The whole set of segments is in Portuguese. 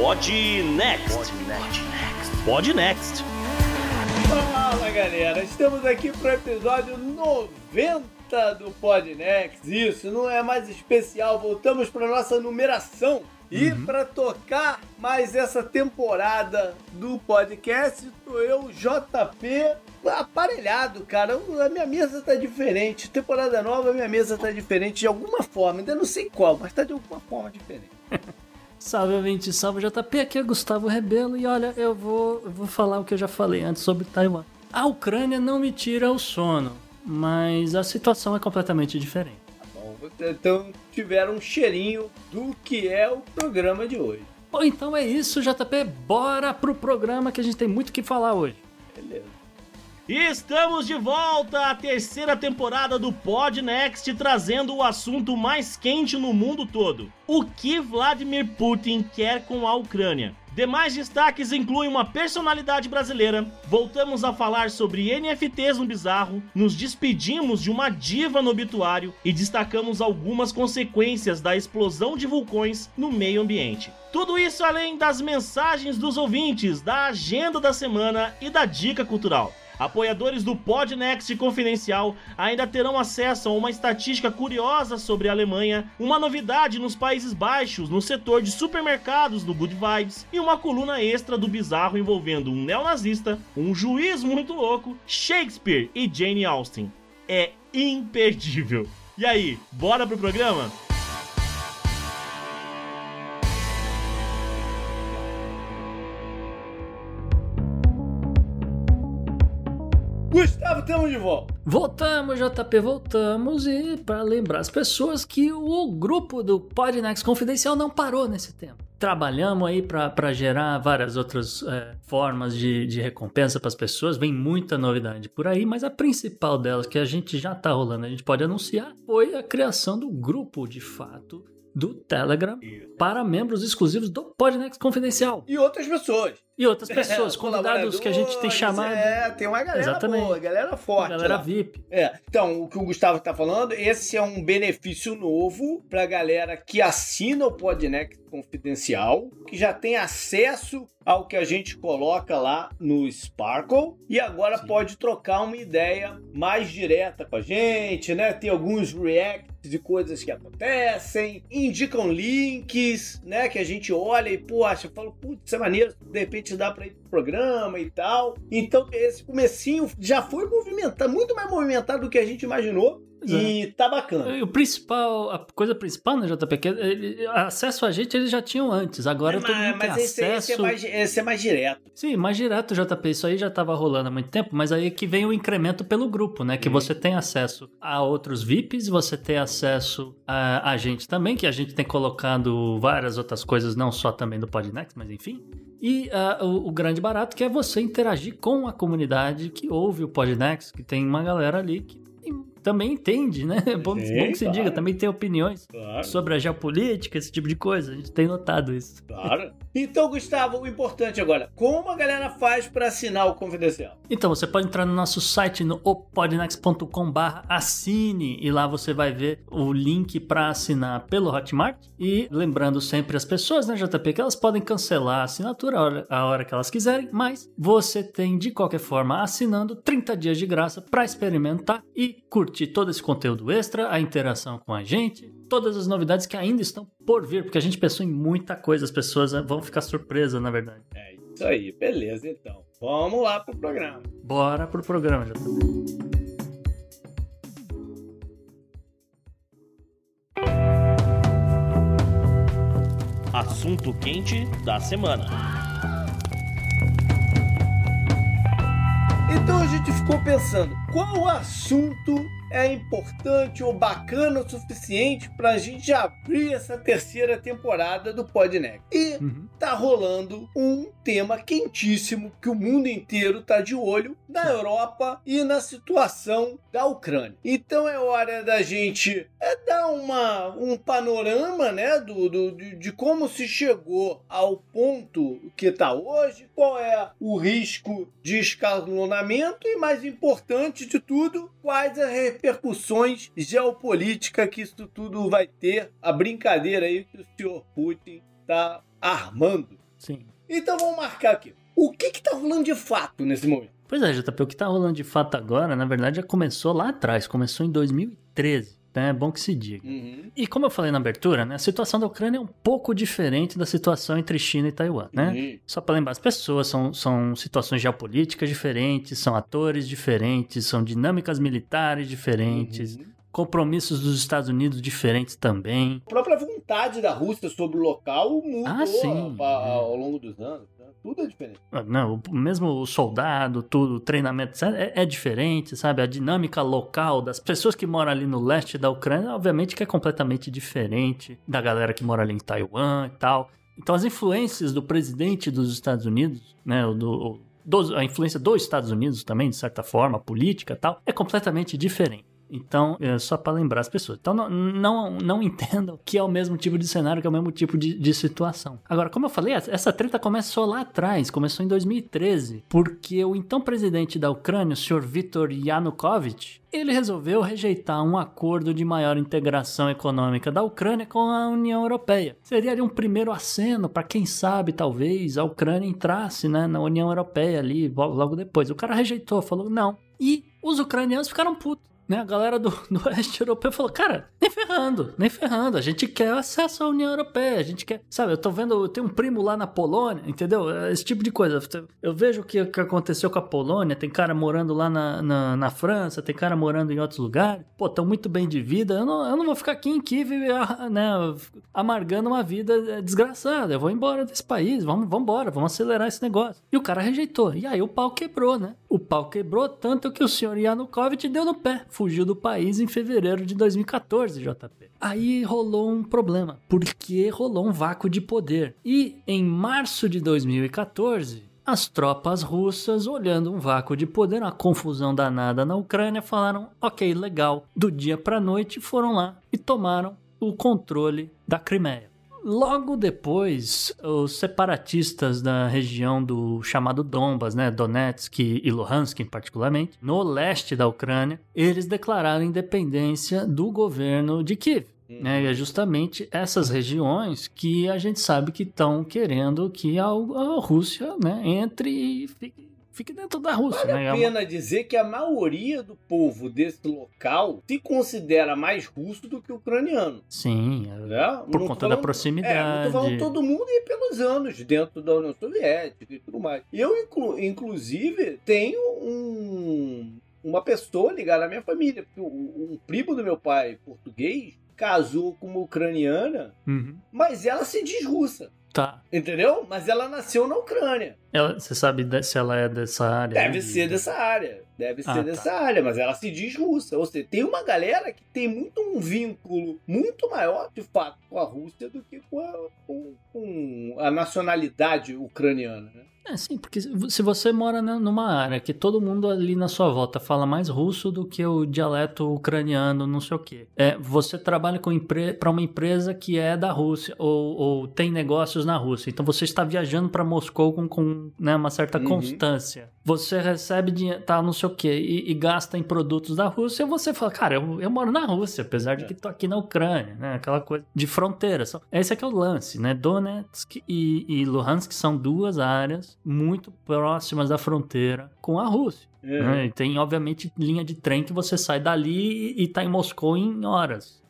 Pod Next. Pod Next. Fala galera, estamos aqui para o episódio 90 do Pod Next. Isso, não é mais especial, voltamos para nossa numeração. E uhum. para tocar mais essa temporada do podcast, tô eu, JP, aparelhado, cara. A minha mesa tá diferente. Temporada nova, a minha mesa tá diferente de alguma forma. Ainda não sei qual, mas tá de alguma forma diferente. Salve, ouvinte, salve JP, aqui é Gustavo Rebelo e olha, eu vou, eu vou falar o que eu já falei antes sobre Taiwan. A Ucrânia não me tira o sono, mas a situação é completamente diferente. Tá bom, então tiveram um cheirinho do que é o programa de hoje. Bom, então é isso, JP, bora pro programa que a gente tem muito o que falar hoje. Beleza. Estamos de volta à terceira temporada do Pod Next, trazendo o assunto mais quente no mundo todo: o que Vladimir Putin quer com a Ucrânia. Demais destaques incluem uma personalidade brasileira, voltamos a falar sobre NFTs no bizarro, nos despedimos de uma diva no obituário e destacamos algumas consequências da explosão de vulcões no meio ambiente. Tudo isso além das mensagens dos ouvintes, da agenda da semana e da dica cultural. Apoiadores do Podnext Confidencial ainda terão acesso a uma estatística curiosa sobre a Alemanha, uma novidade nos Países Baixos no setor de supermercados do Good Vibes e uma coluna extra do bizarro envolvendo um neonazista, um juiz muito louco, Shakespeare e Jane Austen. É imperdível. E aí, bora pro programa? Gustavo, estamos de volta. Voltamos, JP, voltamos. E para lembrar as pessoas que o grupo do Podnext Confidencial não parou nesse tempo. Trabalhamos aí para gerar várias outras é, formas de, de recompensa para as pessoas. Vem muita novidade por aí, mas a principal delas, que a gente já está rolando, a gente pode anunciar, foi a criação do grupo de fato do Telegram para membros exclusivos do Podnext Confidencial. E outras pessoas. E outras pessoas, convidados que a gente tem chamado. É, tem uma galera Exatamente. boa, galera forte. Galera lá. VIP. É, então, o que o Gustavo está falando, esse é um benefício novo para galera que assina o Podnext Confidencial, que já tem acesso ao que a gente coloca lá no Sparkle e agora Sim. pode trocar uma ideia mais direta com a gente, né? Tem alguns reacts de coisas que acontecem, indicam links, né? Que a gente olha e, poxa, fala, putz, isso é maneiro, de repente dá para ir pro programa e tal. Então, esse comecinho já foi movimentado, muito mais movimentado do que a gente imaginou. E tá bacana. O principal, a coisa principal, né, JP, que ele, acesso a gente eles já tinham antes. Agora é, todo mundo mas tem esse, acesso. Esse é, mais, esse é mais direto. Sim, mais direto, JP. Isso aí já tava rolando há muito tempo, mas aí que vem o incremento pelo grupo, né? Que hum. você tem acesso a outros VIPs, você tem acesso a, a gente também, que a gente tem colocado várias outras coisas, não só também do Podnext, mas enfim. E uh, o, o, grande barato que é você interagir com a comunidade que ouve o Podnext, que tem uma galera ali que também entende, né? É bom, Sim, bom que você claro. diga, também tem opiniões claro. sobre a geopolítica, esse tipo de coisa. A gente tem notado isso. Claro. Então, Gustavo, o importante agora, como a galera faz para assinar o Confidencial? Então, você pode entrar no nosso site no opodnex.com assine e lá você vai ver o link para assinar pelo Hotmart. E lembrando sempre as pessoas, né, JP, que elas podem cancelar a assinatura a hora, a hora que elas quiserem, mas você tem de qualquer forma assinando 30 dias de graça para experimentar e curtir todo esse conteúdo extra, a interação com a gente, todas as novidades que ainda estão por vir, porque a gente pensou em muita coisa, as pessoas né, vão ficar surpresas, na verdade. É isso aí, beleza então. Vamos lá pro programa. Bora pro programa, já Assunto quente da semana. Então a gente ficou pensando, qual assunto é importante ou bacana o suficiente para a gente abrir essa terceira temporada do Podnext. E uhum. tá rolando um tema quentíssimo que o mundo inteiro tá de olho na Europa e na situação da Ucrânia. Então é hora da gente é, dar uma, um panorama né, do, do, de como se chegou ao ponto que está hoje, qual é o risco de escalonamento e, mais importante de tudo, quais as repercussões geopolíticas que isso tudo vai ter, a brincadeira aí que o senhor Putin está armando. Sim. Então vamos marcar aqui. O que que tá rolando de fato nesse momento? Pois é, JP, o que tá rolando de fato agora, na verdade, já começou lá atrás, começou em 2013. Né? É bom que se diga. Uhum. E como eu falei na abertura, né, a situação da Ucrânia é um pouco diferente da situação entre China e Taiwan, né? Uhum. Só para lembrar, as pessoas são, são situações geopolíticas diferentes, são atores diferentes, são dinâmicas militares diferentes, Uhum. compromissos dos Estados Unidos diferentes também. A própria vontade da Rússia sobre o local mudou Ah, ao longo dos anos. Tudo é diferente. Ah, Não, mesmo o soldado, tudo, o treinamento é, é diferente, sabe? A dinâmica local das pessoas que moram ali no leste da Ucrânia, obviamente que é completamente diferente da galera que mora ali em Taiwan e tal. Então as influências do presidente dos Estados Unidos, né, do, o- dos- a influência dos Estados Unidos também, de certa forma, política e tal, é completamente diferente. Então, é só para lembrar as pessoas. Então, não, não, não entendam que é o mesmo tipo de cenário, que é o mesmo tipo de, de situação. Agora, como eu falei, essa treta começou lá atrás, começou em 2013, porque o então presidente da Ucrânia, o senhor Viktor Yanukovych, ele resolveu rejeitar um acordo de maior integração econômica da Ucrânia com a União Europeia. Seria ali um primeiro aceno para quem sabe, talvez, a Ucrânia entrasse né, na União Europeia ali logo depois. O cara rejeitou, falou não. E os ucranianos ficaram putos. Né? A galera do, do oeste europeu falou, cara, nem ferrando, nem ferrando. A gente quer acesso à União Europeia, a gente quer. Sabe, eu tô vendo, eu tenho um primo lá na Polônia, entendeu? Esse tipo de coisa. Eu vejo o que, que aconteceu com a Polônia, tem cara morando lá na, na, na França, tem cara morando em outros lugares. Pô, tão muito bem de vida. Eu não, eu não vou ficar aqui em Kiev, né, amargando uma vida desgraçada. Eu vou embora desse país, vamos, vamos embora, vamos acelerar esse negócio. E o cara rejeitou. E aí o pau quebrou, né? O pau quebrou tanto que o senhor Yanukovych deu no pé fugiu do país em fevereiro de 2014, JP. Aí rolou um problema, porque rolou um vácuo de poder. E em março de 2014, as tropas russas, olhando um vácuo de poder, uma confusão danada na Ucrânia, falaram: ok, legal. Do dia para noite foram lá e tomaram o controle da Crimeia. Logo depois, os separatistas da região do chamado Donbas, né, Donetsk e Luhansk particularmente, no leste da Ucrânia, eles declararam independência do governo de Kiev. Né, e é justamente essas regiões que a gente sabe que estão querendo que a, a Rússia né, entre e fique, fique dentro da Rússia. Vale né? a pena dizer que a maioria do povo desse local se considera mais russo do que ucraniano. Sim, né? por conta falando, da proximidade. É, não falando todo mundo e pelos anos dentro da União Soviética e tudo mais. Eu, inclu, inclusive, tenho um, uma pessoa ligada à minha família, um primo do meu pai, português, casou com uma ucraniana, uhum. mas ela se diz russa. Tá. Entendeu? Mas ela nasceu na Ucrânia. Ela, você sabe se ela é dessa área? Deve de... ser dessa área. Deve ser ah, dessa tá. área, mas ela se diz russa. Ou seja, tem uma galera que tem muito um vínculo muito maior, de fato, com a Rússia do que com a, com, com a nacionalidade ucraniana, né? É, sim, porque se você mora numa área que todo mundo ali na sua volta fala mais russo do que o dialeto ucraniano, não sei o quê. É, você trabalha para uma empresa que é da Rússia ou, ou, tem negócios na Rússia. Então você está viajando para Moscou com, com né, uma certa uhum. constância. Você recebe dinheiro, tá, não sei o quê, e, e, gasta em produtos da Rússia, e você fala, cara, eu, eu moro na Rússia, apesar de que tô aqui na Ucrânia, né? Aquela coisa de fronteira. Esse aqui é o lance, né? Donetsk e, e Luhansk são duas áreas muito próximas da fronteira com a Rússia. Uhum. Né? Tem, obviamente, linha de trem que você sai dali e, e tá em Moscou em horas.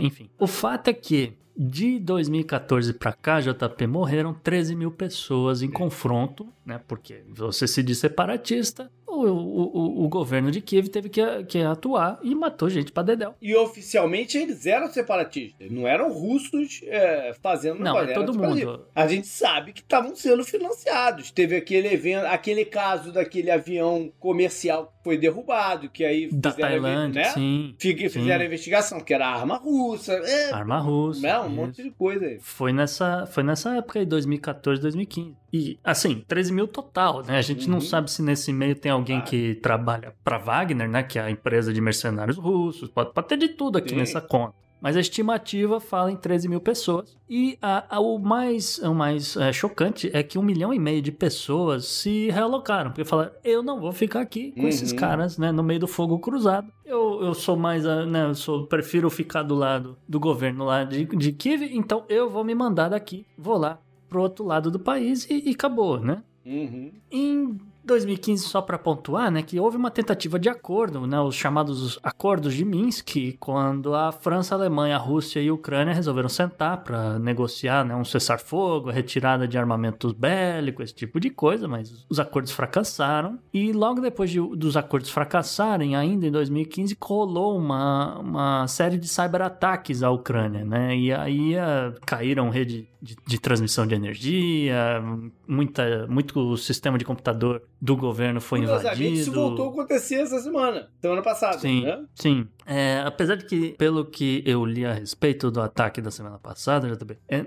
Enfim. O fato é que de 2014 para cá, JP, morreram 13 mil pessoas em confronto, né? Porque você se diz separatista, o, governo de Kiev teve que, que atuar e matou gente pra dedéu. E oficialmente eles eram separatistas, não eram russos é, fazendo Não, é todo mundo. A gente sabe que estavam sendo financiados. Teve aquele evento, aquele caso daquele avião comercial que foi derrubado, que aí da Tailândia, né? sim. Fizeram sim. a investigação, que era arma russa. É, arma russa. Né? Um monte de coisa aí. Foi nessa, foi nessa época aí, 2014, 2015. E, assim, 13 mil total, né? A gente uhum. não sabe se nesse meio tem alguém ah. que trabalha para Wagner, né? Que é a empresa de mercenários russos. Pode, pode ter de tudo aqui Sim. nessa conta. Mas a estimativa fala em 13 mil pessoas. E a, a, o mais, o mais é, chocante é que um milhão e meio de pessoas se realocaram. Porque falaram, eu não vou ficar aqui com uhum. esses caras, né? No meio do fogo cruzado. Eu, eu sou mais, né? Eu sou, prefiro ficar do lado do governo lá de, de Kiev. Então eu vou me mandar daqui. Vou lá pro outro lado do país e, e acabou, né? Uhum. Em 2015, só para pontuar, né, que houve uma tentativa de acordo, né, os chamados acordos de Minsk, quando a França, a Alemanha, a Rússia e a Ucrânia resolveram sentar para negociar, né, um cessar-fogo, a retirada de armamentos bélicos, esse tipo de coisa, mas os acordos fracassaram. E logo depois de, dos acordos fracassarem, ainda em 2015, colou uma, uma série de cyberataques à Ucrânia, né, e aí uh, caíram rede de, de, transmissão de energia, muita, muito sistema de computador do governo foi invadido. Isso voltou a acontecer essa semana, semana passada, sim, né? Sim, é, apesar de que, pelo que eu li a respeito do ataque da semana passada, JB, é,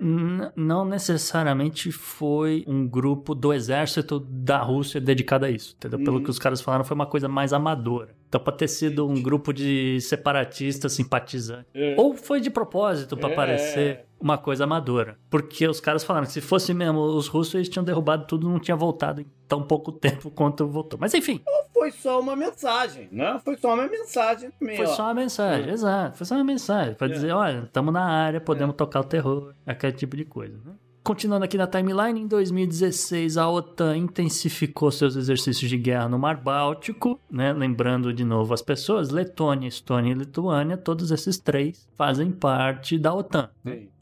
não necessariamente foi um grupo do exército da Rússia dedicado a isso, entendeu? Pelo uhum. que os caras falaram, foi uma coisa mais amadora. Então pode ter sido um grupo de separatistas simpatizantes. É. Ou foi de propósito para é. parecer uma coisa amadora. Porque os caras falaram que se fosse mesmo os russos, eles tinham derrubado tudo não tinha voltado em tão pouco tempo quanto voltou. Mas enfim. Ou foi só uma mensagem, né? Foi só uma mensagem Foi só uma mensagem, é. exato. Foi só uma mensagem. Pra é. dizer, olha, estamos na área, podemos é. tocar o terror. Aquele tipo de coisa, né? Continuando aqui na timeline, em 2016 a OTAN intensificou seus exercícios de guerra no Mar Báltico, né? Lembrando de novo as pessoas, Letônia, Estônia e Lituânia, todos esses três fazem parte da OTAN.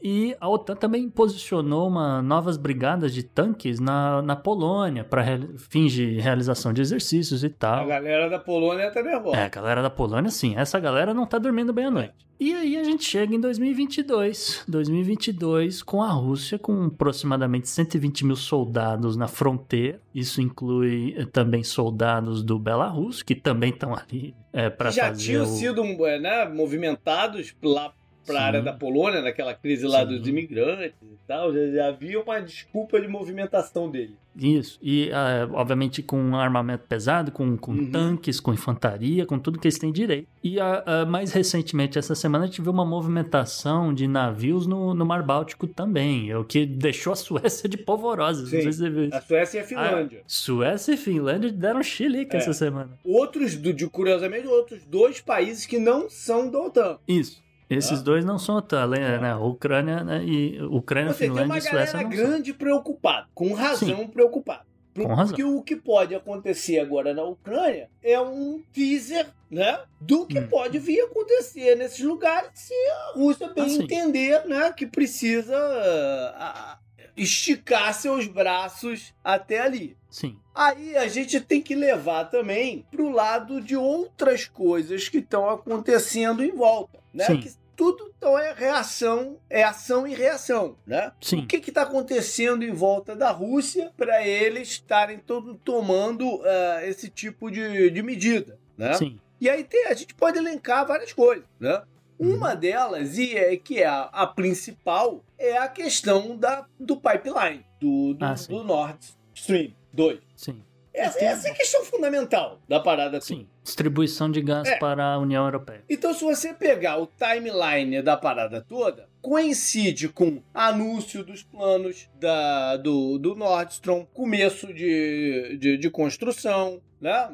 E a OTAN também posicionou uma, novas brigadas de tanques na, na Polônia para re, fins de realização de exercícios e tal. A galera da Polônia tá nervosa. É, a galera da Polônia sim, essa galera não tá dormindo bem à noite. E aí a gente chega em 2022, 2022 com a Rússia com aproximadamente 120 mil soldados na fronteira. Isso inclui eh, também soldados do Belarus que também estão ali é, para fazer. Já tinham o... sido eh, né, movimentados lá para a área da Polônia, naquela crise lá Sim. dos imigrantes e tal, já, já, havia uma desculpa de movimentação dele. Isso, e uh, obviamente com armamento pesado, com, com uhum. tanques, com infantaria, com tudo que eles têm direito. E uh, mais recentemente, essa semana, a gente viu uma movimentação de navios no, no Mar Báltico também, o que deixou a Suécia de polvorosa. Sim, não sei se você viu. A Suécia e a Finlândia. Suécia e Finlândia deram chilique é. essa semana. Outros, de, curiosamente, outros dois países que não são da OTAN. Isso. Esses ah. dois não são OTAN, né? né? Ucrânia né? e Ucrânia, Você Finlândia e Suécia grande preocupada, com razão Sim. preocupada. Com razão. Porque o que pode acontecer agora na Ucrânia é um teaser, né, do que hum. pode vir a acontecer nesses lugares se a Rússia bem ah, entender, né, que precisa uh, esticar seus braços até ali. Sim. Aí a gente tem que levar também pro lado de outras coisas que estão acontecendo em volta né? Sim. Que tudo então é reação, é ação e reação, né? Sim. O que está acontecendo em volta da Rússia para eles estarem todo, tomando uh, esse tipo de, de medida, né? Sim. E aí tem, a gente pode elencar várias coisas, né? Uma uhum. delas, e é que é a, a, principal, é a questão da, do pipeline, do, do, ah, do Nord Stream 2. Sim. Essa, essa é a questão fundamental da parada. Sim, distribuição de gás é. para a União Europeia. Então, se você pegar o timeline da parada toda, coincide com anúncio dos planos da, do, do Nordstrom, começo de, de, de construção, né?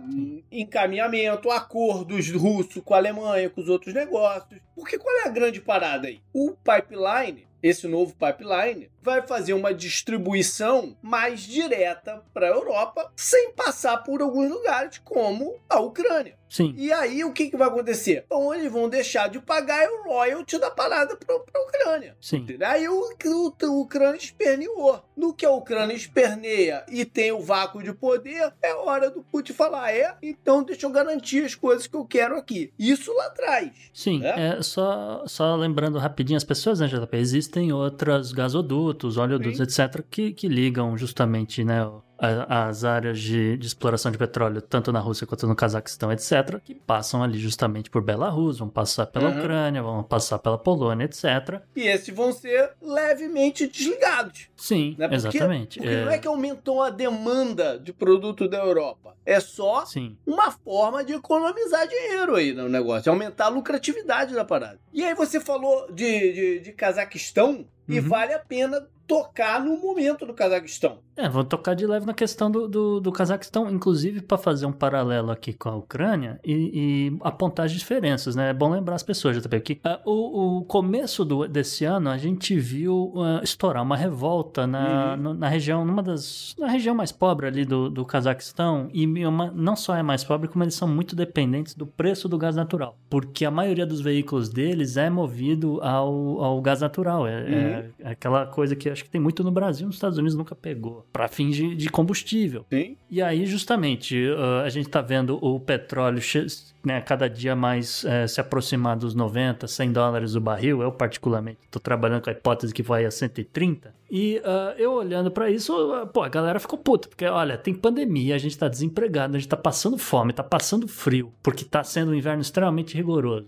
encaminhamento, acordos russos com a Alemanha, com os outros negócios. Porque qual é a grande parada aí? O pipeline esse novo pipeline vai fazer uma distribuição mais direta para a Europa, sem passar por alguns lugares, como a Ucrânia. Sim. E aí o que, que vai acontecer? Então eles vão deixar de pagar o royalty da parada para a Ucrânia. Sim. Aí o, o, o Ucrânia esperneou. No que a Ucrânia esperneia e tem o vácuo de poder, é hora do Putin falar: é, então deixa eu garantir as coisas que eu quero aqui. Isso lá atrás. Sim, né? é só, só lembrando rapidinho as pessoas, né, JP? Existem outras gasodutos, oleodutos, Sim. etc., que, que ligam justamente, né? As áreas de, de, exploração de petróleo, tanto na Rússia quanto no Cazaquistão, etc., que passam ali justamente por Belarus, vão passar pela uhum. Ucrânia, vão passar pela Polônia, etc. E esses vão ser levemente desligados. Sim, né? porque, exatamente. Porque é... não é que aumentou a demanda de produto da Europa. É só Sim. uma forma de economizar dinheiro aí no negócio, aumentar a lucratividade da parada. E aí você falou de, de, de Cazaquistão, E vale a pena tocar no momento do Cazaquistão. É, vou tocar de leve na questão do, do, do Cazaquistão, inclusive para fazer um paralelo aqui com a Ucrânia e, e, apontar as diferenças, né? É bom lembrar as pessoas, já que uh, o, o começo do, desse ano a gente viu uh, estourar uma revolta na, uhum. no, na região, numa das. na região mais pobre ali do, do Cazaquistão, e uma, não só é mais pobre, como eles são muito dependentes do preço do gás natural. Porque a maioria dos veículos deles é movido ao, ao gás natural. É, uhum. é, é aquela coisa que acho que tem muito no Brasil, nos Estados Unidos nunca pegou, para fins de, de, combustível. Sim. E aí, justamente, uh, a gente tá vendo o petróleo né, cada dia mais uh, se aproximar dos 90, 100 dólares o barril. Eu, particularmente, tô trabalhando com a hipótese que vai a 130. E uh, eu olhando para isso, uh, pô, a galera ficou puta, porque olha, tem pandemia, a gente tá desempregado, a gente tá passando fome, tá passando frio, porque tá sendo um inverno extremamente rigoroso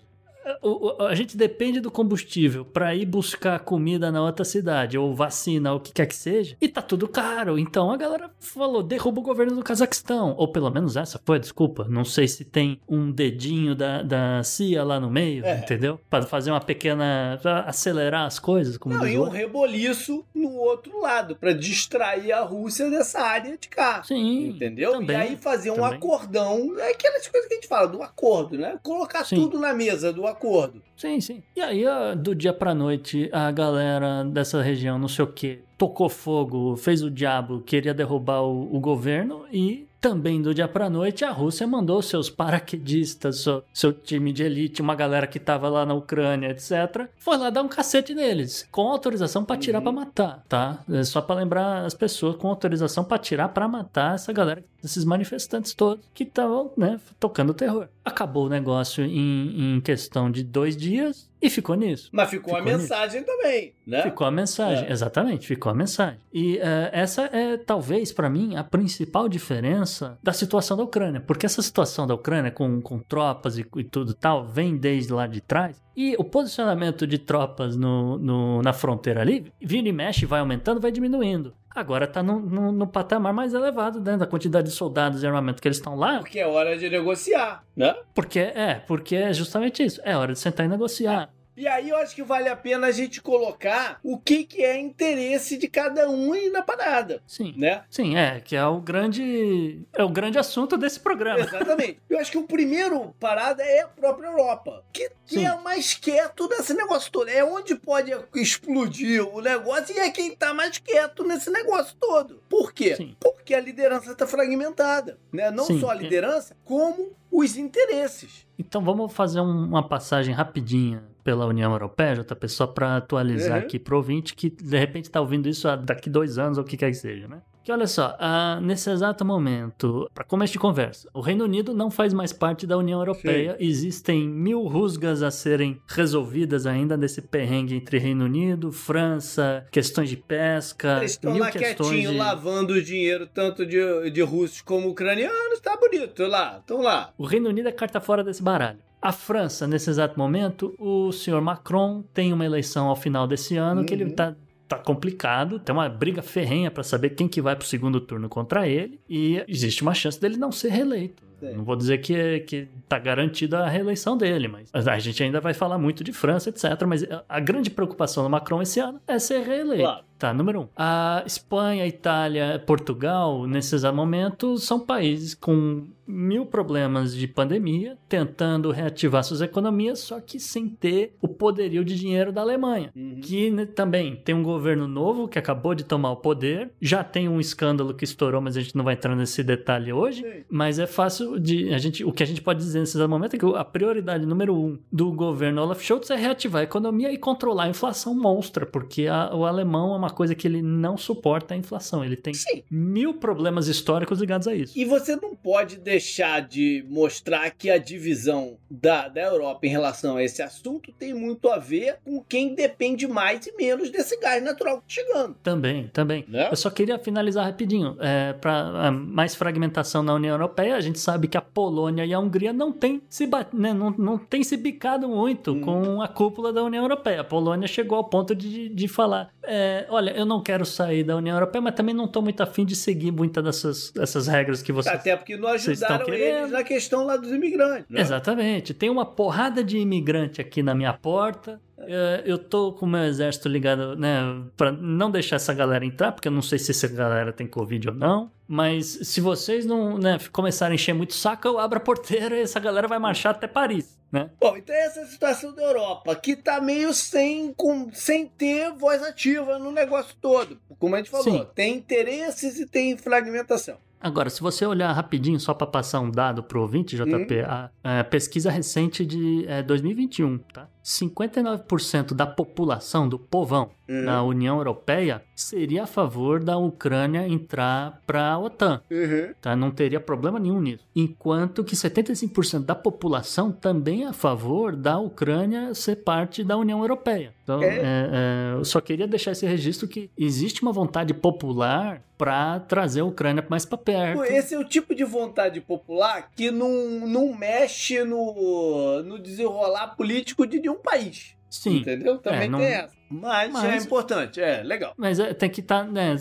a gente depende do combustível para ir buscar comida na outra cidade, ou vacina, ou o que quer que seja, e tá tudo caro. Então a galera falou: derruba o governo do Cazaquistão. Ou pelo menos essa foi, desculpa. Não sei se tem um dedinho da, da CIA lá no meio, é. entendeu? Para fazer uma pequena. acelerar as coisas. Como Não, e um reboliço no outro lado, para distrair a Rússia dessa área de cá. Sim. Entendeu? Também, e aí fazer um também. acordão, é aquelas coisas que a gente fala, do acordo, né? Colocar Sim. tudo na mesa do acordo acordo. Sim, sim. E aí, do dia pra noite, a galera dessa região, não sei o que, tocou fogo, fez o diabo, queria derrubar o, o governo e também do dia para noite, a Rússia mandou seus paraquedistas, seu, seu, time de elite, uma galera que tava lá na Ucrânia, etc. Foi lá dar um cacete neles, com autorização para tirar uhum. para matar, tá? É só para lembrar as pessoas, com autorização para tirar para matar essa galera, esses manifestantes todos que estavam, né, tocando terror. Acabou o negócio em, em questão de dois dias e ficou nisso. Mas ficou, ficou a mensagem nisso. também, né? Ficou a mensagem, é. exatamente, ficou a mensagem. E uh, essa é, talvez, para mim, a principal diferença da situação da Ucrânia. Porque essa situação da Ucrânia, com, com tropas e, e tudo tal, vem desde lá de trás. E o posicionamento de tropas no, no, na fronteira ali, vira e mexe, vai aumentando, vai diminuindo. Agora está no, no, no, patamar mais elevado né, da quantidade de soldados e armamento que eles estão lá. Porque é hora de negociar, né? Porque é, porque é justamente isso. É hora de sentar e negociar. E aí eu acho que vale a pena a gente colocar o que, que é interesse de cada um na parada. Sim. Né? Sim, é, que é o grande. É o grande assunto desse programa. Exatamente. eu acho que o primeiro parada é a própria Europa. Que, que é mais quieto nesse negócio todo. É onde pode explodir o negócio e é quem tá mais quieto nesse negócio todo. Por quê? Sim. Porque a liderança tá fragmentada. Né? Não Sim. só a liderança, como os interesses. Então vamos fazer uma passagem rapidinha pela União Europeia, JP, só para atualizar uhum. aqui pro ouvinte que de repente está ouvindo isso daqui dois anos ou o que quer que seja, né? Que olha só, uh, nesse exato momento, para começo de conversa, o Reino Unido não faz mais parte da União Europeia. Sim. Existem mil rusgas a serem resolvidas ainda nesse perrengue entre Reino Unido, França, questões de pesca. Eles estão lá quietinho de... lavando o dinheiro tanto de, de russos como ucranianos, tá bonito lá, estão lá. O Reino Unido é carta fora desse baralho. A França, nesse exato momento, o senhor Macron tem uma eleição ao final desse ano uhum. que ele está uhum. tá complicado, tem uma briga ferrenha para saber quem que vai para o segundo turno contra ele e existe uma chance dele não ser reeleito. Não vou dizer que, que tá garantida a reeleição dele, mas a gente ainda vai falar muito de França, etc. Mas a grande preocupação do Macron esse ano é ser reeleito. Claro. Tá, número um. A Espanha, Itália, Portugal, nesses momentos, são países com mil problemas de pandemia, tentando reativar suas economias, só que sem ter o poderio de dinheiro da Alemanha, uhum. que né, também tem um governo novo que acabou de tomar o poder, já tem um escândalo que estourou, mas a gente não vai entrar nesse detalhe hoje, Sim. mas é fácil de a gente, o que a gente pode dizer nesse momento é que a prioridade número um do governo Olaf Scholz é reativar a economia e controlar a inflação monstra, porque a, o alemão é uma coisa que ele não suporta a inflação, ele tem Sim. mil problemas históricos ligados a isso. E você não pode deixar de mostrar que a divisão da, da Europa em relação a esse assunto tem muito a ver com quem depende mais e menos desse gás natural que tá chegando. Também, também. Né? Eu só queria finalizar rapidinho. É, Para mais fragmentação na União Europeia, a gente sabe sabe que a Polônia e a Hungria não têm se, né, não, não tem se bicado muito hum. com a cúpula da União Europeia. A Polônia chegou ao ponto de, de falar: é, olha, eu não quero sair da União Europeia, mas também não estou muito afim de seguir muitas dessas, dessas regras que vocês Até porque não ajudaram eles na questão lá dos imigrantes. Né? Exatamente. Tem uma porrada de imigrante aqui na minha porta. É, eu tô com o meu exército ligado, né, para não deixar essa galera entrar, porque eu não sei se essa galera tem Covid ou não. Mas se vocês não né, começarem a encher muito o saco, eu abro a porteira e essa galera vai marchar até Paris. Né? Bom, então essa é a situação da Europa, que tá meio sem, com, sem ter voz ativa no negócio todo. Como a gente falou, Sim. tem interesses e tem fragmentação. Agora, se você olhar rapidinho, só para passar um dado pro ouvinte, JP, hum. a, a, pesquisa recente de é, 2021, tá? 59% da população, do povão uhum. na União Europeia, seria a favor da Ucrânia entrar para a OTAN. Uhum. Tá? Não teria problema nenhum nisso. Enquanto que 75% da população também é a favor da Ucrânia ser parte da União Europeia. Então, é. É, é, eu só queria deixar esse registro que existe uma vontade popular para trazer a Ucrânia mais para perto. Esse é o tipo de vontade popular que não, não mexe no, no desenrolar político de nenhum um país. Sim. Entendeu? Também é, não... tem essa. Mas, mas, é importante, é legal. Mas é, tem que estar, tá, né?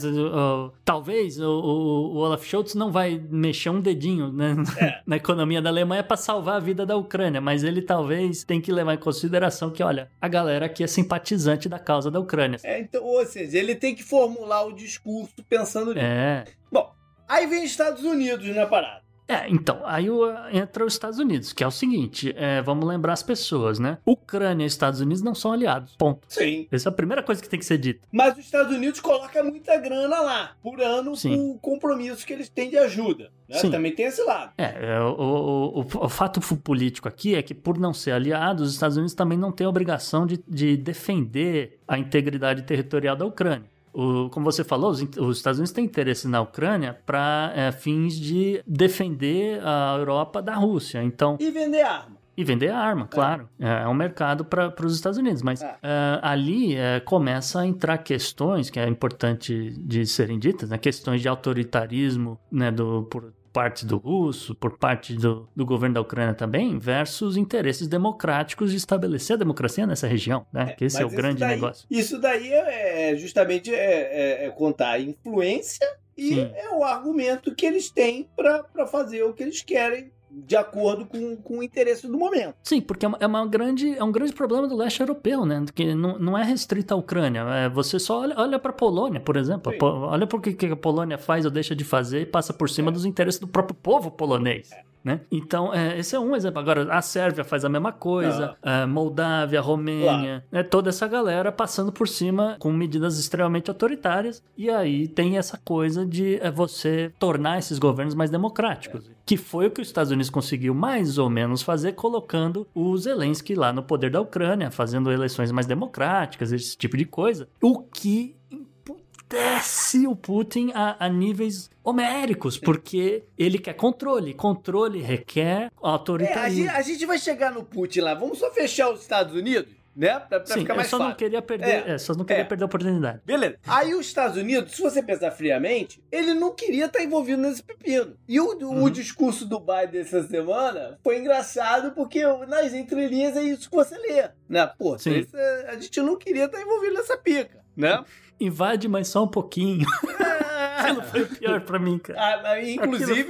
Talvez o, o, Olaf Scholz não vai mexer um dedinho né, é. na economia da Alemanha para salvar a vida da Ucrânia, mas ele talvez tem que levar em consideração que, olha, a galera aqui é simpatizante da causa da Ucrânia. É, então, ou seja, ele tem que formular o discurso pensando nisso. É. Bom, aí vem Estados Unidos na parada. É, então, aí entra os Estados Unidos, que é o seguinte, é, vamos lembrar as pessoas, né? Ucrânia e Estados Unidos não são aliados, ponto. Sim. Essa é a primeira coisa que tem que ser dita. Mas os Estados Unidos colocam muita grana lá, por ano, Sim. com compromissos que eles têm de ajuda. Né? Sim. Também tem esse lado. É, é o, o, o, o, fato político aqui é que, por não ser aliados, os Estados Unidos também não têm a obrigação de, de defender a integridade territorial da Ucrânia. O, como você falou, os, os, Estados Unidos têm interesse na Ucrânia para é, fins de defender a Europa da Rússia. Então, e vender arma. E vender arma, é. claro. É, é um mercado para os Estados Unidos. Mas é. é ali é, começa a entrar questões que é importante de serem ditas, né? questões de autoritarismo né? do, por parte do russo, por parte do, do governo da Ucrânia também, versus interesses democráticos de estabelecer a democracia nessa região, né? É, que esse é o grande daí, negócio. Isso daí é, é justamente é, é, é contar a influência e Sim. é o argumento que eles têm para fazer o que eles querem de acordo com, com o interesse do momento. Sim, porque é, uma, é, uma grande, é um grande problema do leste europeu, né? Que não, não é restrito à Ucrânia. É, você só olha, olha para a Polônia, por exemplo. Sim. Olha por que a Polônia faz ou deixa de fazer e passa por cima é. dos interesses do próprio povo polonês. É. Né? Então, é, esse é um exemplo. Agora, a Sérvia faz a mesma coisa, ah. a Moldávia, a Romênia, né? toda essa galera passando por cima com medidas extremamente autoritárias. E aí tem essa coisa de é, você tornar esses governos mais democráticos. É. Que foi o que os Estados Unidos conseguiu mais ou menos fazer, colocando o Zelensky lá no poder da Ucrânia, fazendo eleições mais democráticas, esse tipo de coisa. O que desce o Putin a, a, níveis homéricos, porque ele quer controle. Controle requer autoritarismo. É, a, gente, a, gente, vai chegar no Putin lá. Vamos só fechar os Estados Unidos? Né? Pra, pra Sim, ficar mais eu só fácil. não queria perder, é, é, só não queria é. perder a oportunidade. Beleza. Aí os Estados Unidos, se você pensar friamente, ele não queria estar envolvido nesse pepino. E o, uhum. o discurso do Biden essa semana foi engraçado porque nas entrelinhas é isso que você lê. Né? Pô, Sim. a gente não queria estar envolvido nessa pica, né? Invade, mas só um pouquinho. Aquilo foi pior pra mim, cara. Ah, inclusive,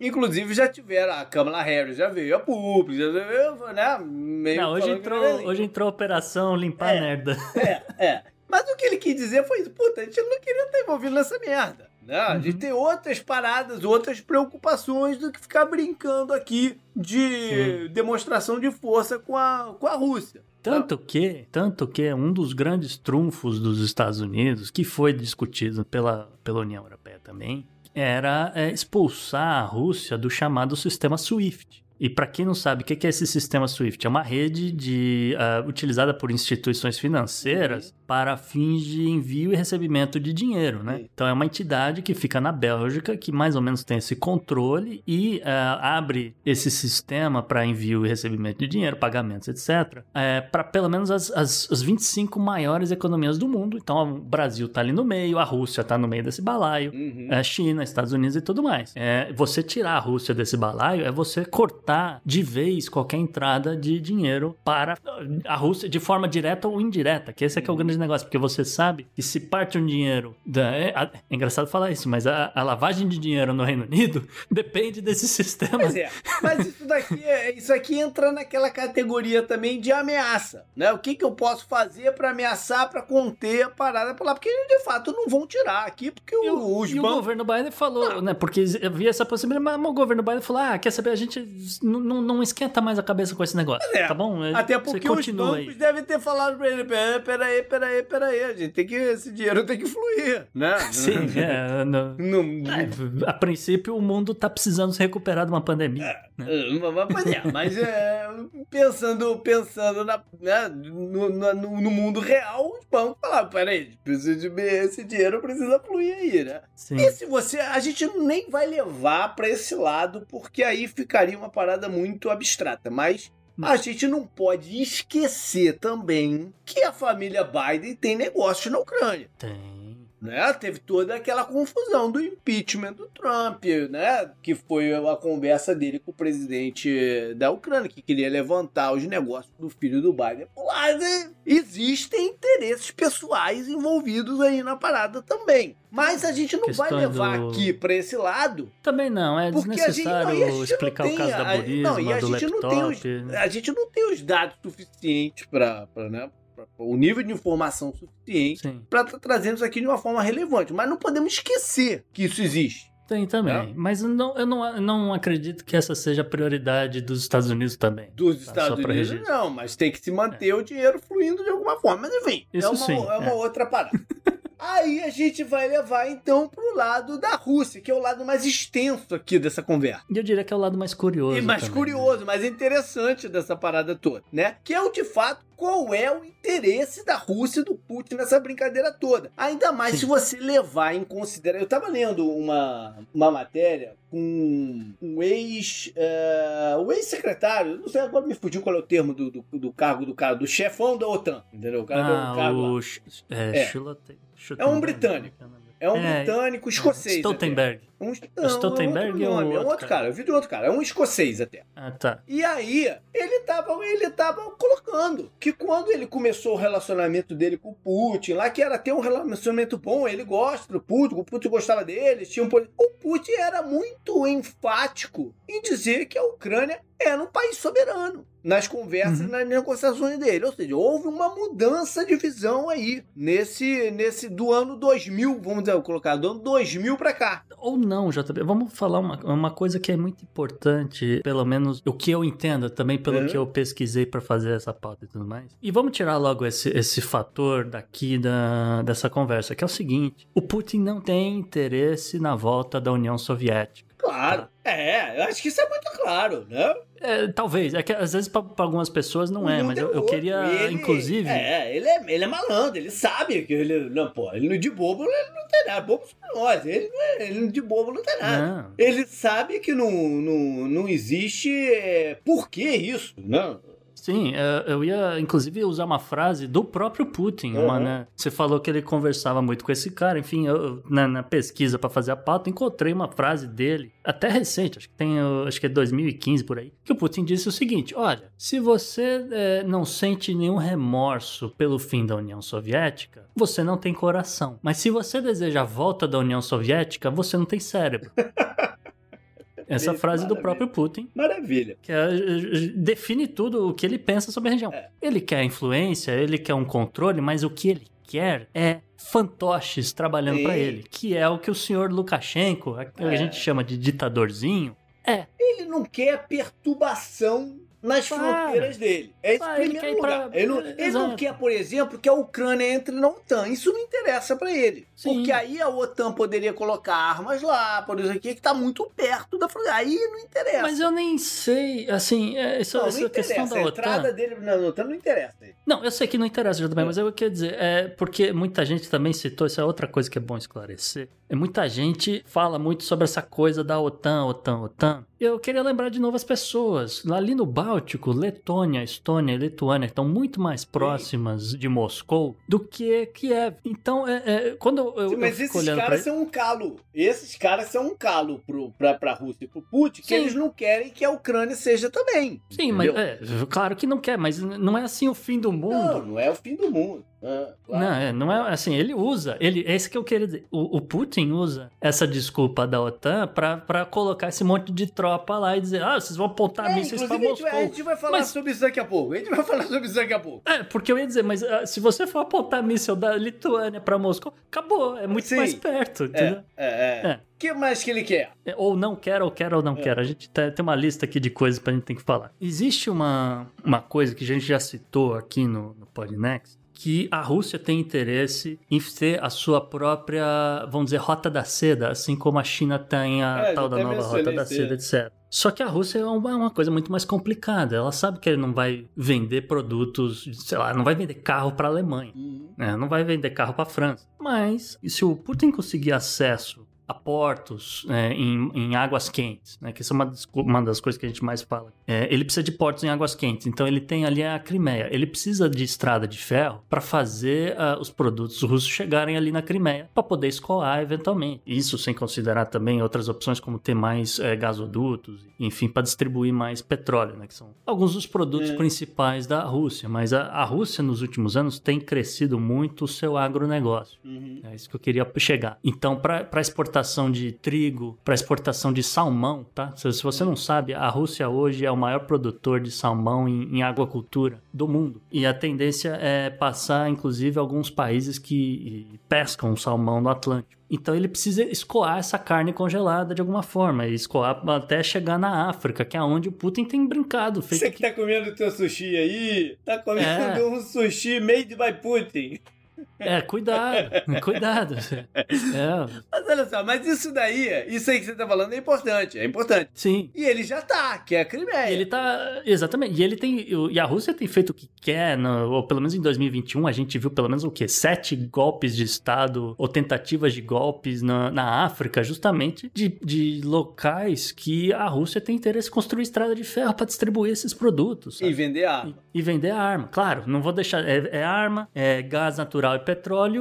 inclusive já tiveram, a Kamala Harris já veio a público, já veio, né? Meio Não, hoje entrou, hoje entrou a operação limpar é, merda. É, é. Mas o que ele quis dizer foi isso, puta, a gente não queria estar envolvido nessa merda. Né? A gente uhum. tem outras paradas, outras preocupações do que ficar brincando aqui de Sim. demonstração de força com a, com a Rússia. Tanto que, tanto que um dos grandes trunfos dos Estados Unidos, que foi discutido pela, pela União Europeia também, era é, expulsar a Rússia do chamado sistema SWIFT. E para quem não sabe, o que é esse sistema SWIFT? É uma rede de, uh, utilizada por instituições financeiras uhum. para fins de envio e recebimento de dinheiro, né? Uhum. Então é uma entidade que fica na Bélgica, que mais ou menos tem esse controle e uh, abre esse sistema para envio e recebimento de dinheiro, pagamentos, etc., é, para pelo menos as, as, as 25 maiores economias do mundo. Então o Brasil está ali no meio, a Rússia está no meio desse balaio, uhum. a China, Estados Unidos e tudo mais. É, você tirar a Rússia desse balaio é você cortar de vez qualquer entrada de dinheiro para a Rússia de forma direta ou indireta, que esse é que é o grande negócio, porque você sabe que se parte um dinheiro da, é, é, engraçado falar isso, mas a, a, lavagem de dinheiro no Reino Unido depende desse sistema. Pois é, mas isso daqui, é, isso aqui entra naquela categoria também de ameaça, né? O que, que eu posso fazer para ameaçar, para conter a parada por lá? Porque de fato não vão tirar aqui, porque o, bancos... o governo Biden falou, não. né? Porque havia essa possibilidade, mas o governo Biden falou: ah, quer saber, a gente não, não esquenta mais a cabeça com esse negócio, é, tá bom? Até porque os bancos aí. devem ter falado pra ele: peraí, peraí, peraí, a gente tem que, esse dinheiro tem que fluir, né? Sim, é, no, no, é, a princípio o mundo tá precisando se recuperar de uma pandemia. É, né? É, mas é, pensando, pensando na, né, no, no, no, mundo real, os bancos falaram: peraí, precisa de esse dinheiro precisa fluir aí, né? Sim. E se você. A gente nem vai levar para esse lado, porque aí ficaria uma parada muito abstrata, mas a gente não pode esquecer também que a família Biden tem negócios na Ucrânia. Tem né? Teve toda aquela confusão do impeachment do Trump, né? Que foi a conversa dele com o presidente da Ucrânia, que queria levantar os negócios do filho do Biden. Lá né? existem interesses pessoais envolvidos aí na parada também. Mas a gente não vai levar do... aqui para esse lado. Também não, é desnecessário a gente, não, a gente explicar o caso da burisma, não, e a do gente laptop. Não tem os, a gente não tem os dados suficientes para né, o nível de informação suficiente para estar tá trazendo isso aqui de uma forma relevante. Mas não podemos esquecer que isso existe. Tem também. É. Mas não, eu não, não acredito que essa seja a prioridade dos Estados Unidos também. Dos tá? Estados Unidos, não, mas tem que se manter é. o dinheiro fluindo de alguma forma. Mas enfim, Isso é uma, sim, é uma é. outra parada. Aí a gente vai levar então pro lado da Rússia, que é o lado mais extenso aqui dessa conversa. E eu diria que é o lado mais curioso. E mais também, curioso, né? mais interessante dessa parada toda, né? Que é o de fato qual é o interesse da Rússia e do Putin nessa brincadeira toda. Ainda mais Sim. se você levar em consideração. Eu tava lendo uma, uma matéria com um ex. Uh, o ex-secretário, não sei agora me fugiu qual é o termo do, do, do cargo do cara, do chefão da OTAN, entendeu? O cara ah, um cargo. O, é, é. É um britânico. É um é, britânico escocês. Stoltenberg. Um, não, Stoltenberg é, um outro, nome, é um outro cara. cara. Eu vi de outro cara. É um escocês até. Ah, tá. E aí, ele tava, ele tava colocando que quando ele começou o relacionamento dele com o Putin, lá que era ter um relacionamento bom, ele gosta do Putin, o Putin gostava dele, tinha um... O Putin era muito enfático em dizer que a Ucrânia era um país soberano nas conversas, uhum. nas negociações dele. Ou seja, houve uma mudança de visão aí nesse, nesse do ano 2000, vamos dizer, colocar do ano 2000 para cá. Ou não, JB. Vamos falar uma, uma coisa que é muito importante, pelo menos o que eu entendo também pelo uhum. que eu pesquisei para fazer essa pauta e tudo mais. E vamos tirar logo esse, esse fator daqui da, dessa conversa, que é o seguinte: o Putin não tem interesse na volta da União Soviética. Claro. É, eu acho que isso é muito claro, né? É, talvez. É que às vezes para algumas pessoas não é, mas eu, eu, queria, ele, inclusive. É, ele é, ele é malandro, ele sabe que ele. Não, pô, ele de bobo ele não tem nada. Bobo somos nós. Ele, é, ele de bobo não tem nada. Não. Ele sabe que não, não, não existe. É, por que isso? Não. Sim, é, eu ia inclusive usar uma frase do próprio Putin. Uhum. Uma, né? Você falou que ele conversava muito com esse cara. Enfim, eu, na, na pesquisa para fazer a pauta, encontrei uma frase dele, até recente, acho que tem, acho que é 2015 por aí, que o Putin disse o seguinte: olha, se você é, não sente nenhum remorso pelo fim da União Soviética, você não tem coração. Mas se você deseja a volta da União Soviética, você não tem cérebro. Essa frase Maravilha. do próprio Putin. Maravilha. Que é, define tudo o que ele pensa sobre a região. É. Ele quer influência, ele quer um controle, mas o que ele quer é fantoches trabalhando para ele, que é o que o senhor Lukashenko, a, é. a gente chama de ditadorzinho, é. Ele não quer perturbação nas fronteiras dele. É esse ele primeiro lugar. pra... Ele, não, ele não quer, por exemplo, que a Ucrânia entre na OTAN. Isso não interessa para ele. Sim. Porque aí a OTAN poderia colocar armas lá, por isso aqui, que tá muito perto da fronteira. Aí não interessa. Mas eu nem sei, assim, é, essa, não, essa não questão da OTAN. A entrada dele na OTAN não interessa. Não, eu sei que não interessa também, é. mas eu quero dizer, é porque muita gente também citou, isso é outra coisa que é bom esclarecer. É muita gente fala muito sobre essa coisa da OTAN, OTAN, OTAN. Eu queria lembrar de novo as pessoas. Ali no Báltico, Letônia, Estônia e Lituânia estão muito mais próximas Sim. de Moscou do que Kiev. Então, é, é, quando eu. Sim, mas eu esses caras pra... são um calo. Esses caras são um calo pro, pra, pra Rússia e pro Putin, que Sim. eles não querem que a Ucrânia seja também. Sim, entendeu? mas é, claro que não quer, mas não é assim o fim do mundo. Não, não é o fim do mundo. Ah. Não, é, não é assim, ele usa, ele, é isso que eu queria dizer. O, o Putin usa essa desculpa da OTAN pra, pra colocar esse monte de tropa lá e dizer, ah, vocês vão apontar é, mísseis pra Moscou. A gente vai falar mas... sobre isso daqui a pouco. A gente vai falar sobre isso daqui a pouco. É, porque eu ia dizer, mas uh, se você for apontar míssil da Lituânia pra Moscou, acabou, é muito Sim. mais perto, entendeu? É, é, é. é. O que mais que ele quer? É, ou não quer, ou quer ou não é. quer. A gente tem uma lista aqui de coisas pra gente ter que falar. Existe uma, uma coisa que a gente já citou aqui no, no Podnext, que a Rússia tem interesse em ter a sua própria, vamos dizer, rota da seda, assim como a China tem a é, tal da nova rota da seda, etc. Só que a Rússia é uma, coisa muito mais complicada. Ela sabe que ele não vai vender produtos, sei lá, não vai vender carro para a Alemanha, uhum. né? não vai vender carro para a França. Mas se o Putin conseguir acesso a portos é, em, em, águas quentes, né? Que isso é uma das, uma das coisas que a gente mais fala. É, ele precisa de portos em águas quentes, então ele tem ali a Crimeia. Ele precisa de estrada de ferro para fazer uh, os produtos russos chegarem ali na Crimeia para poder escoar eventualmente. Isso sem considerar também outras opções como ter mais é, gasodutos, enfim, para distribuir mais petróleo, né? Que são alguns dos produtos é. principais da Rússia. Mas a, a, Rússia nos últimos anos tem crescido muito o seu agronegócio. Uhum. É isso que eu queria chegar. Então, para exportar exportação de trigo, para exportação de salmão, tá? Se, se, você não sabe, a Rússia hoje é o maior produtor de salmão em, em aquacultura do mundo. E a tendência é passar, inclusive, alguns países que pescam salmão no Atlântico. Então ele precisa escoar essa carne congelada de alguma forma, e escoar até chegar na África, que é onde o Putin tem brincado. Você que tá comendo teu sushi aí, tá comendo é. um sushi made by Putin. É, cuidado, cuidado. É. Mas olha só, mas isso daí, isso aí que você tá falando é importante, é importante. Sim. E ele já tá, que é a Crimeia. Ele tá, exatamente. E ele tem, e a Rússia tem feito o que quer, no, ou pelo menos em 2021 a gente viu pelo menos o quê? Sete golpes de Estado, ou tentativas de golpes na, na África, justamente de, de locais que a Rússia tem interesse em construir estrada de ferro para distribuir esses produtos. Sabe? E vender arma. E, e, vender arma, claro, não vou deixar, é, é arma, é gás natural e petróleo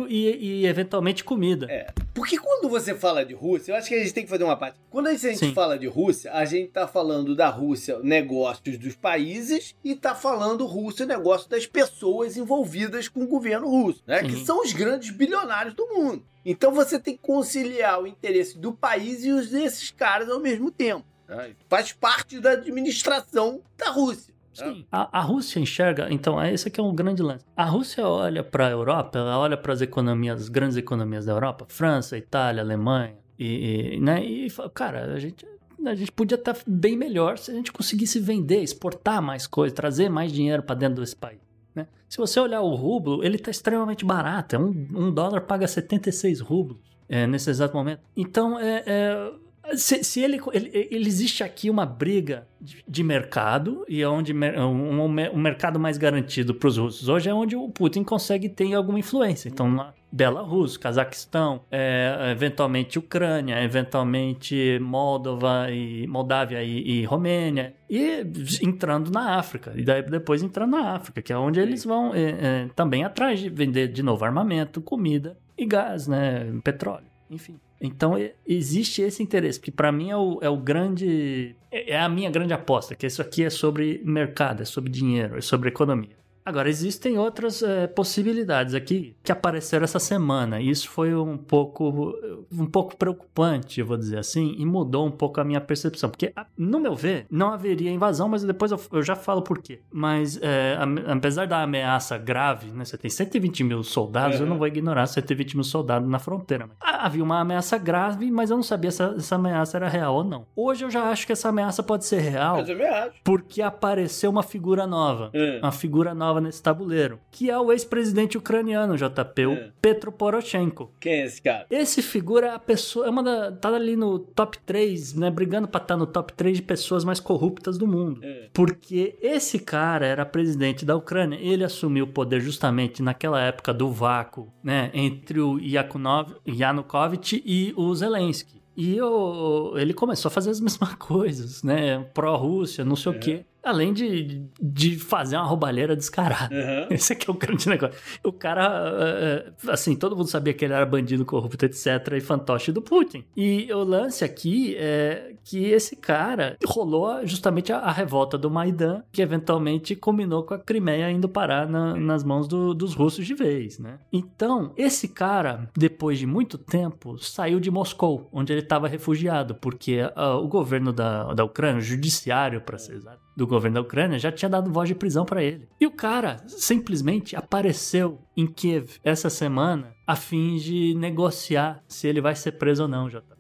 e, e, eventualmente comida. É. Porque quando você fala de Rússia, eu acho que a gente tem que fazer uma parte. Quando a gente Sim. fala de Rússia, a gente tá falando da Rússia, negócios dos países, e tá falando Rússia, negócio das pessoas envolvidas com o governo russo, né? Sim. Que são os grandes bilionários do mundo. Então você tem que conciliar o interesse do país e os desses caras ao mesmo tempo. Né? Faz parte da administração da Rússia. Sim. A, a, Rússia enxerga, então, é, esse aqui é um grande lance. A Rússia olha para a Europa, ela olha para as economias, as grandes economias da Europa, França, Itália, Alemanha, e, e né, e fala, cara, a gente, a gente podia estar bem melhor se a gente conseguisse vender, exportar mais coisas, trazer mais dinheiro para dentro desse país. Né? Se você olhar o rublo, ele está extremamente barato. É um, um dólar paga 76 rublos é, nesse exato momento. Então, é, é se, se ele, ele, ele, existe aqui uma briga de, de mercado e é onde um, um, mercado mais garantido para os russos hoje é onde o Putin consegue ter alguma influência. Então, na Belarus, Cazaquistão, é, eventualmente Ucrânia, eventualmente Moldova e Moldávia e, e, Romênia e entrando na África e daí depois entrando na África, que é onde eles vão é, é, também atrás de vender de novo armamento, comida e gás, né, petróleo, enfim. Então existe esse interesse, que para mim é o, é o grande. É, é a minha grande aposta, que isso aqui é sobre mercado, é sobre dinheiro, é sobre economia. Agora, existem outras é, possibilidades aqui que apareceram essa semana. E isso foi um pouco, um pouco preocupante, eu vou dizer assim, e mudou um pouco a minha percepção. Porque, no meu ver, não haveria invasão, mas depois eu, eu já falo por quê. Mas, é, apesar da ameaça grave, né, você tem 120 mil soldados, uhum. eu não vou ignorar 120 mil soldados na fronteira. Havia uma ameaça grave, mas eu não sabia se essa ameaça era real ou não. Hoje eu já acho que essa ameaça pode ser real. Mas eu me acho. Porque apareceu uma figura nova. Uhum. Uma figura nova nesse tabuleiro. Que é o ex-presidente ucraniano, JP, uhum. Petro Poroshenko. Quem é esse cara? Esse figura é a pessoa. É uma da, tá ali no top 3, né? Brigando pra estar tá no top 3 de pessoas mais corruptas do mundo. Porque esse cara era presidente da Ucrânia. Ele assumiu o poder justamente naquela época do vácuo, né? Entre o Yakunov, Yanukovych e o Zelensky. E eu, ele começou a fazer as mesmas coisas, né? Pró-Rússia, não sei é. o quê. Além de, de fazer uma roubalheira descarada. Uhum. Esse aqui é o grande negócio. O cara, eh, eh, assim, todo mundo sabia que ele era bandido, corrupto, etc. e fantoche do Putin. E o lance aqui é que esse cara rolou justamente a, a revolta do Maidan, que eventualmente combinou com a Crimeia indo parar na, nas mãos do, dos russos de vez, né? Então, esse cara, depois de muito tempo, saiu de Moscou, onde ele estava refugiado, porque uh, o governo da, da Ucrânia, o judiciário, para ser exato, do governo da Ucrânia já tinha dado voz de prisão para ele. E o cara simplesmente apareceu em Kiev essa semana a fim de negociar se ele vai ser preso ou não, JP.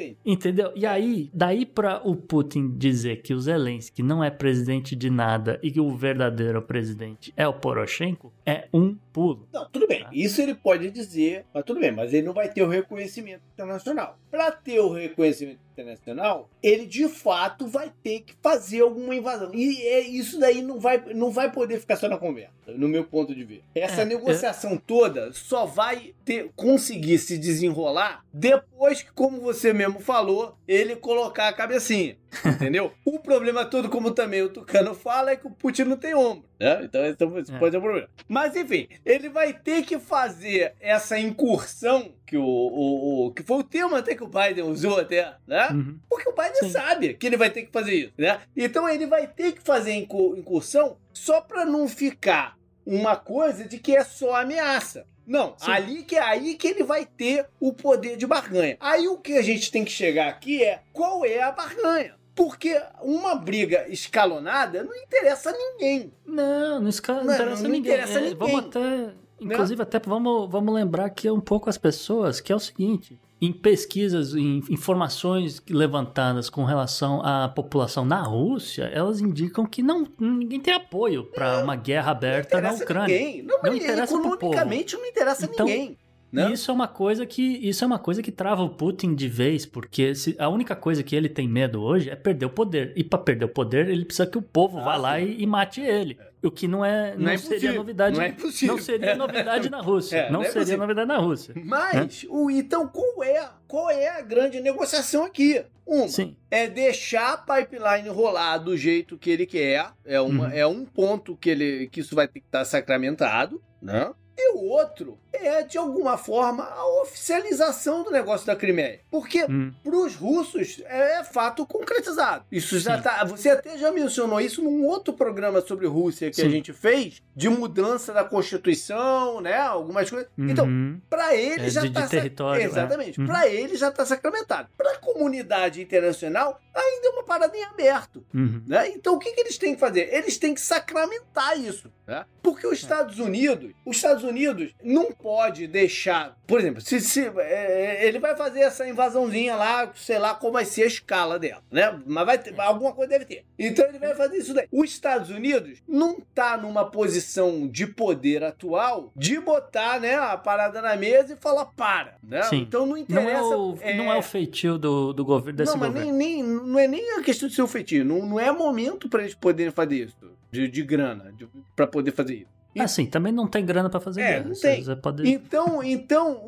Entendi. Entendeu? E aí, daí para o Putin dizer que o Zelensky não é presidente de nada e que o verdadeiro presidente é o Poroshenko, é um pulo. Não, tudo bem. Tá? Isso ele pode dizer, mas tudo bem, mas ele não vai ter o reconhecimento internacional. Para ter o reconhecimento internacional, ele de fato vai ter que fazer alguma invasão. E é, isso daí não vai, não vai poder ficar só na conversa, no meu ponto de ver. Essa é, negociação é... toda só vai ter, conseguir se desenrolar depois que, como você mesmo falou, ele colocar a cabecinha. Entendeu? o problema todo, como também o Tucano fala, é que o Putin não tem ombro. Né? Então, então isso é. pode ser um problema. Mas enfim, ele vai ter que fazer essa incursão que o, o, o, que foi o tema até que o Biden usou até, né? Uhum. Porque o Biden Sim. sabe que ele vai ter que fazer isso, né? Então ele vai ter que fazer incursão só para não ficar uma coisa de que é só ameaça. Não, Sim. ali que é aí que ele vai ter o poder de barganha. Aí o que a gente tem que chegar aqui é qual é a barganha. Porque uma briga escalonada não interessa a ninguém. Não, não, escala, não, interessa, não, ninguém. interessa é, ninguém. Vamos até. Inclusive, não. até vamos, vamos lembrar aqui um pouco as pessoas, que é o seguinte: em pesquisas, em informações levantadas com relação à população na Rússia, elas indicam que não, ninguém tem apoio para uma guerra aberta na Ucrânia. Ninguém. Não, não interessa economicamente não interessa então, ninguém. Né? Isso é uma coisa que isso é uma coisa que trava o Putin de vez, porque se, a única coisa que ele tem medo hoje é perder o poder. E para perder o poder, ele precisa que o povo ah, vá sim. lá e, e, mate ele. O que não é não, não é seria novidade. Não, é não seria novidade na Rússia. É, não, não é seria novidade na Rússia. Mas, o, então, qual é, qual é a grande negociação aqui? Uma Sim. é deixar a pipeline rolar do jeito que ele quer. É, uma, uhum. é um ponto que, ele, que isso vai ter que estar sacramentado. Né? E o outro é, de alguma forma, a oficialização do negócio da Crimeia. Porque hum. para os russos é fato concretizado. Isso já Sim. tá. Você até já mencionou isso num outro programa sobre Rússia que Sim. a gente fez, de mudança da Constituição, né? Algumas coisas. Então, uhum. Então, para ele é já está. território. É. Exatamente. É. Uhum. Para ele já está sacramentado. Para a comunidade internacional, ainda é uma parada em aberto. Uhum. Né? Então, o que, que eles têm que fazer? Eles têm que sacramentar isso. Né? Porque os Estados Unidos, os Estados Unidos não pode deixar, por exemplo, se, se é, ele vai fazer essa invasãozinha lá, sei lá qual vai ser a escala dela, né? Mas vai ter, alguma coisa deve ter. Então ele vai fazer isso daí. Os Estados Unidos não tá numa posição de poder atual de botar, né, a parada na mesa e falar para, né? Sim. Então não interessa. Não é o, é... Não é o feitio do, do governo desse não, governo. Mas nem, nem, não é nem a questão de ser o feitio. Não, não é momento para eles poderem fazer isso. De, de grana, para poder fazer isso. E... Assim, também não tem grana para fazer é, Não tem. Pode... Então, então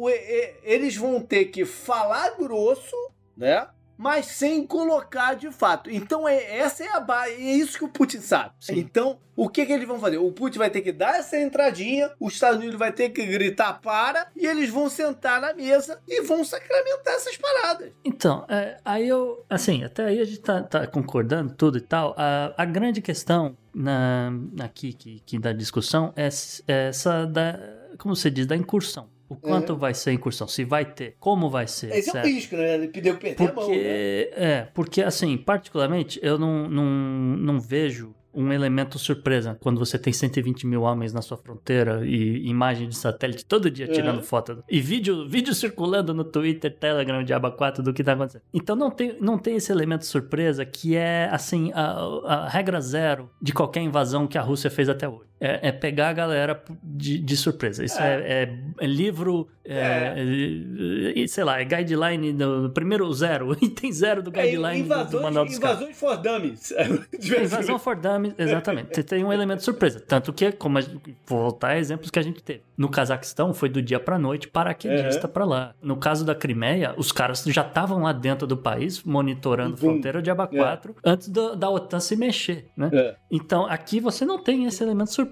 eles vão ter que falar grosso, né? mas sem colocar de fato. Então é essa é a base, é isso que o Putin sabe. Sim. Então, o que, que eles vão fazer? O Putin vai ter que dar essa entradinha, os Estados Unidos vai ter que gritar para, e eles vão sentar na mesa e vão sacramentar essas paradas. Então, é, aí eu, assim, até aí a gente tá, tá concordando tudo e tal. A, a grande questão na, aqui que, que da discussão é, é essa da, como você diz, da incursão. O quanto uhum. vai ser a incursão? Se vai ter? Como vai ser? Esse certo? é o risco, né? Ele perder porque, a mão, né? É, porque assim, particularmente, eu não, não, não vejo um elemento surpresa quando você tem 120 mil homens na sua fronteira e imagem de satélite todo dia tirando uhum. foto e vídeo, vídeo circulando no Twitter, Telegram, Diaba 4 do que tá acontecendo. Então não tem, não tem esse elemento surpresa que é assim a, a regra zero de qualquer invasão que a Rússia fez até hoje. É, é pegar a galera de, de surpresa. Isso é, é, é, é livro, é, sei lá, é guideline do primeiro zero, item zero do guideline invasões, do, Manual dos Invasões for Dummies. Invasão for Dummies exatamente. Você tem um elemento surpresa. Tanto que, como a vou voltar a exemplos que a gente teve. No Cazaquistão, foi do dia pra noite, paraquedista uhum. pra lá. No caso da Crimeia, os caras já estavam lá dentro do país, monitorando a fronteira de Aba 4, é. antes do, da OTAN se mexer, né? Então, aqui você não tem esse elemento surpresa.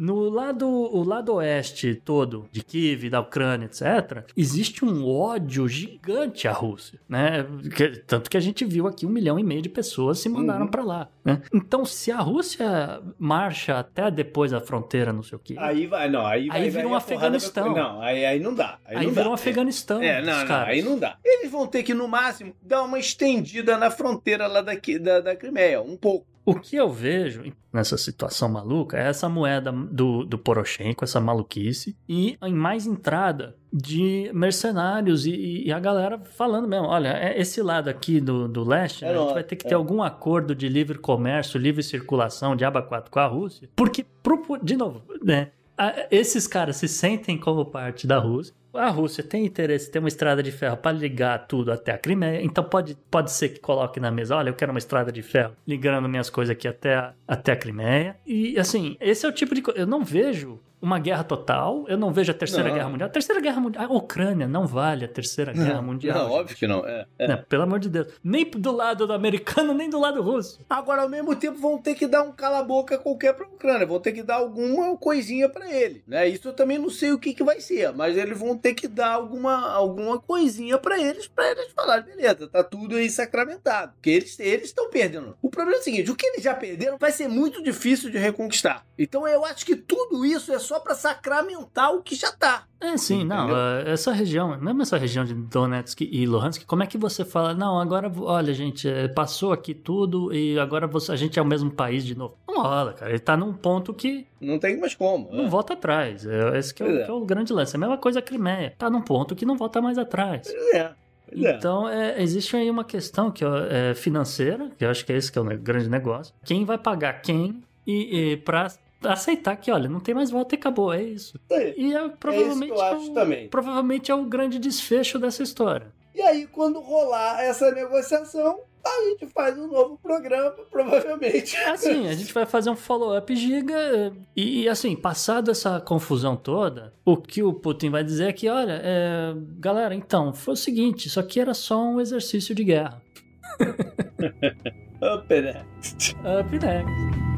No lado, o lado oeste todo, de Kiev, da Ucrânia, etc., existe um ódio gigante à Rússia, né? Que, tanto que a gente viu aqui um milhão e meio de pessoas se mandaram uhum. para lá, né? Então, se a Rússia marcha até depois da fronteira, não sei o quê... Aí vai, não, aí, vai, aí vira um Afeganistão. Não, aí, aí não dá. Aí, aí não vira dá. um Afeganistão. É, não, não, aí não dá. Eles vão ter que, no máximo, dar uma estendida na fronteira lá daqui, da, da Crimeia, um pouco. O que eu vejo nessa situação maluca é essa moeda do, do Poroshenko, essa maluquice, e em mais entrada de mercenários e, e a galera falando mesmo: olha, é esse lado aqui do, do leste, é né, a gente vai ter que ter é. algum acordo de livre comércio, livre circulação de aba 4 com a Rússia, porque, de novo, né? Esses caras se sentem como parte da Rússia a Rússia tem interesse em ter uma estrada de ferro para ligar tudo até a Crimeia, então pode, pode ser que coloque na mesa, olha, eu quero uma estrada de ferro ligando minhas coisas aqui até a, até a Crimeia. E assim, esse é o tipo de coisa. Eu não vejo uma guerra total. Eu não vejo a Terceira não. Guerra Mundial. A Terceira Guerra Mundial. A Ucrânia não vale a Terceira Guerra Mundial. Não, óbvio que não. É, é. Não, pelo amor de Deus. Nem do lado do americano, nem do lado russo. Agora, ao mesmo tempo, vão ter que dar um cala-boca qualquer pra Ucrânia. Vão ter que dar alguma coisinha para ele. Né? Isso eu também não sei o que, que vai ser. Mas eles vão ter que dar alguma, alguma coisinha para eles, para eles falarem, beleza, tá tudo aí sacramentado. Porque eles estão perdendo. O problema é o seguinte: o que eles já perderam vai ser muito difícil de reconquistar. Então eu acho que tudo isso é só para sacramentar o que já tá. É, sim, Entendeu? não. É, essa região, mesmo essa região de Donetsk e Luhansk, como é que você fala, não, agora, olha, gente, é, passou aqui tudo e agora você, a gente é o mesmo país de novo? Não rola, cara. Ele tá num ponto que. Não tem mais como. Não é. volta atrás. É, esse que é, o, é. que é, o, grande lance. É a mesma coisa a Crimeia. Tá num ponto que não volta mais atrás. É. Então, é, existe aí uma questão que é financeira, que eu acho que é esse que é o grande negócio. Quem vai pagar quem e, e para aceitar que, olha, não tem mais volta e acabou, é isso. É, e é, provavelmente, é, é o, também. provavelmente é o grande desfecho dessa história. E aí, quando rolar essa negociação, a gente faz um novo programa, provavelmente. Assim, a gente vai fazer um follow-up giga. E, assim, passado essa confusão toda, o que o Putin vai dizer é que, olha, é, galera, então, foi o seguinte: isso aqui era só um exercício de guerra. Up next. Up next.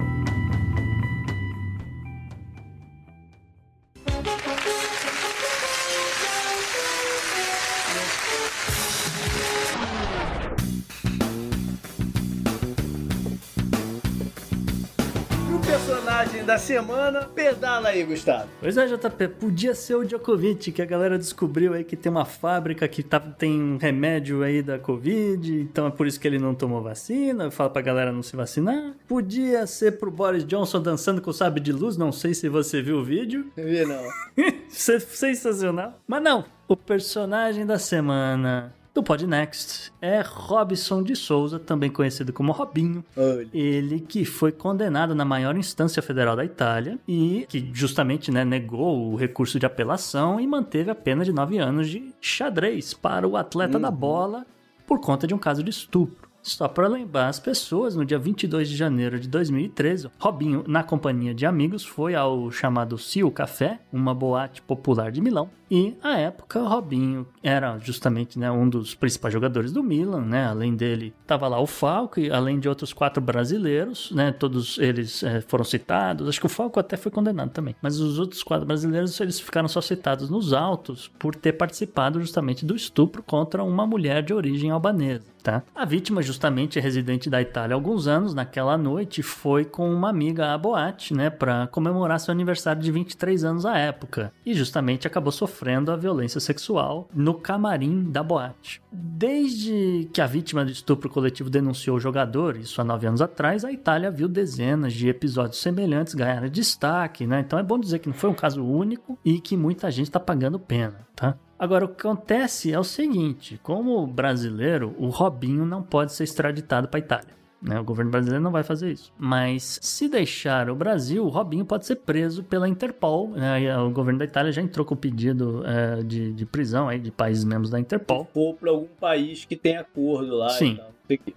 Personagem da semana. Pedala aí, Gustavo. Pois é, JP, podia ser o Djokovic, que a galera descobriu aí que tem uma fábrica que tá, tem um remédio aí da Covid, então é por isso que ele não tomou vacina, fala pra galera não se vacinar. Podia ser pro Boris Johnson dançando com o sabre de luz, não sei se você viu o vídeo. Eu vi, não. Sensacional. Mas não, o personagem da semana do Podnext é Robson de Souza, também conhecido como Robinho. Olha. Ele que foi condenado na maior instância federal da Itália e que justamente né, negou o recurso de apelação e manteve a pena de nove anos de xadrez para o atleta uhum. da bola por conta de um caso de estupro. Só para lembrar as pessoas, no dia 22 de janeiro de 2013, Robinho, na companhia de amigos, foi ao chamado Cio Café, uma boate popular de Milão. E, à época, Robinho era justamente né, um dos principais jogadores do Milan, né? Além dele, estava lá o Falco, e além de outros quatro brasileiros, né? Todos eles é, foram citados. Acho que o Falco até foi condenado também. Mas os outros quatro brasileiros, eles ficaram só citados nos autos por ter participado justamente do estupro contra uma mulher de origem albanesa. Tá? A vítima, justamente residente da Itália há alguns anos, naquela noite foi com uma amiga à boate, né, para comemorar seu aniversário de 23 anos à época, e justamente acabou sofrendo a violência sexual no camarim da boate. Desde que a vítima do estupro coletivo denunciou o jogador, isso há nove anos atrás, a Itália viu dezenas de episódios semelhantes ganhar destaque, né? Então é bom dizer que não foi um caso único e que muita gente está pagando pena, tá? Agora, o que acontece é o seguinte: como brasileiro, o Robinho não pode ser extraditado para a Itália. Né? O governo brasileiro não vai fazer isso. Mas se deixar o Brasil, o Robinho pode ser preso pela Interpol. Né? O governo da Itália já entrou com pedido é, de, de, prisão aí, de países membros da Interpol. Ou para algum país que tem acordo lá. Sim.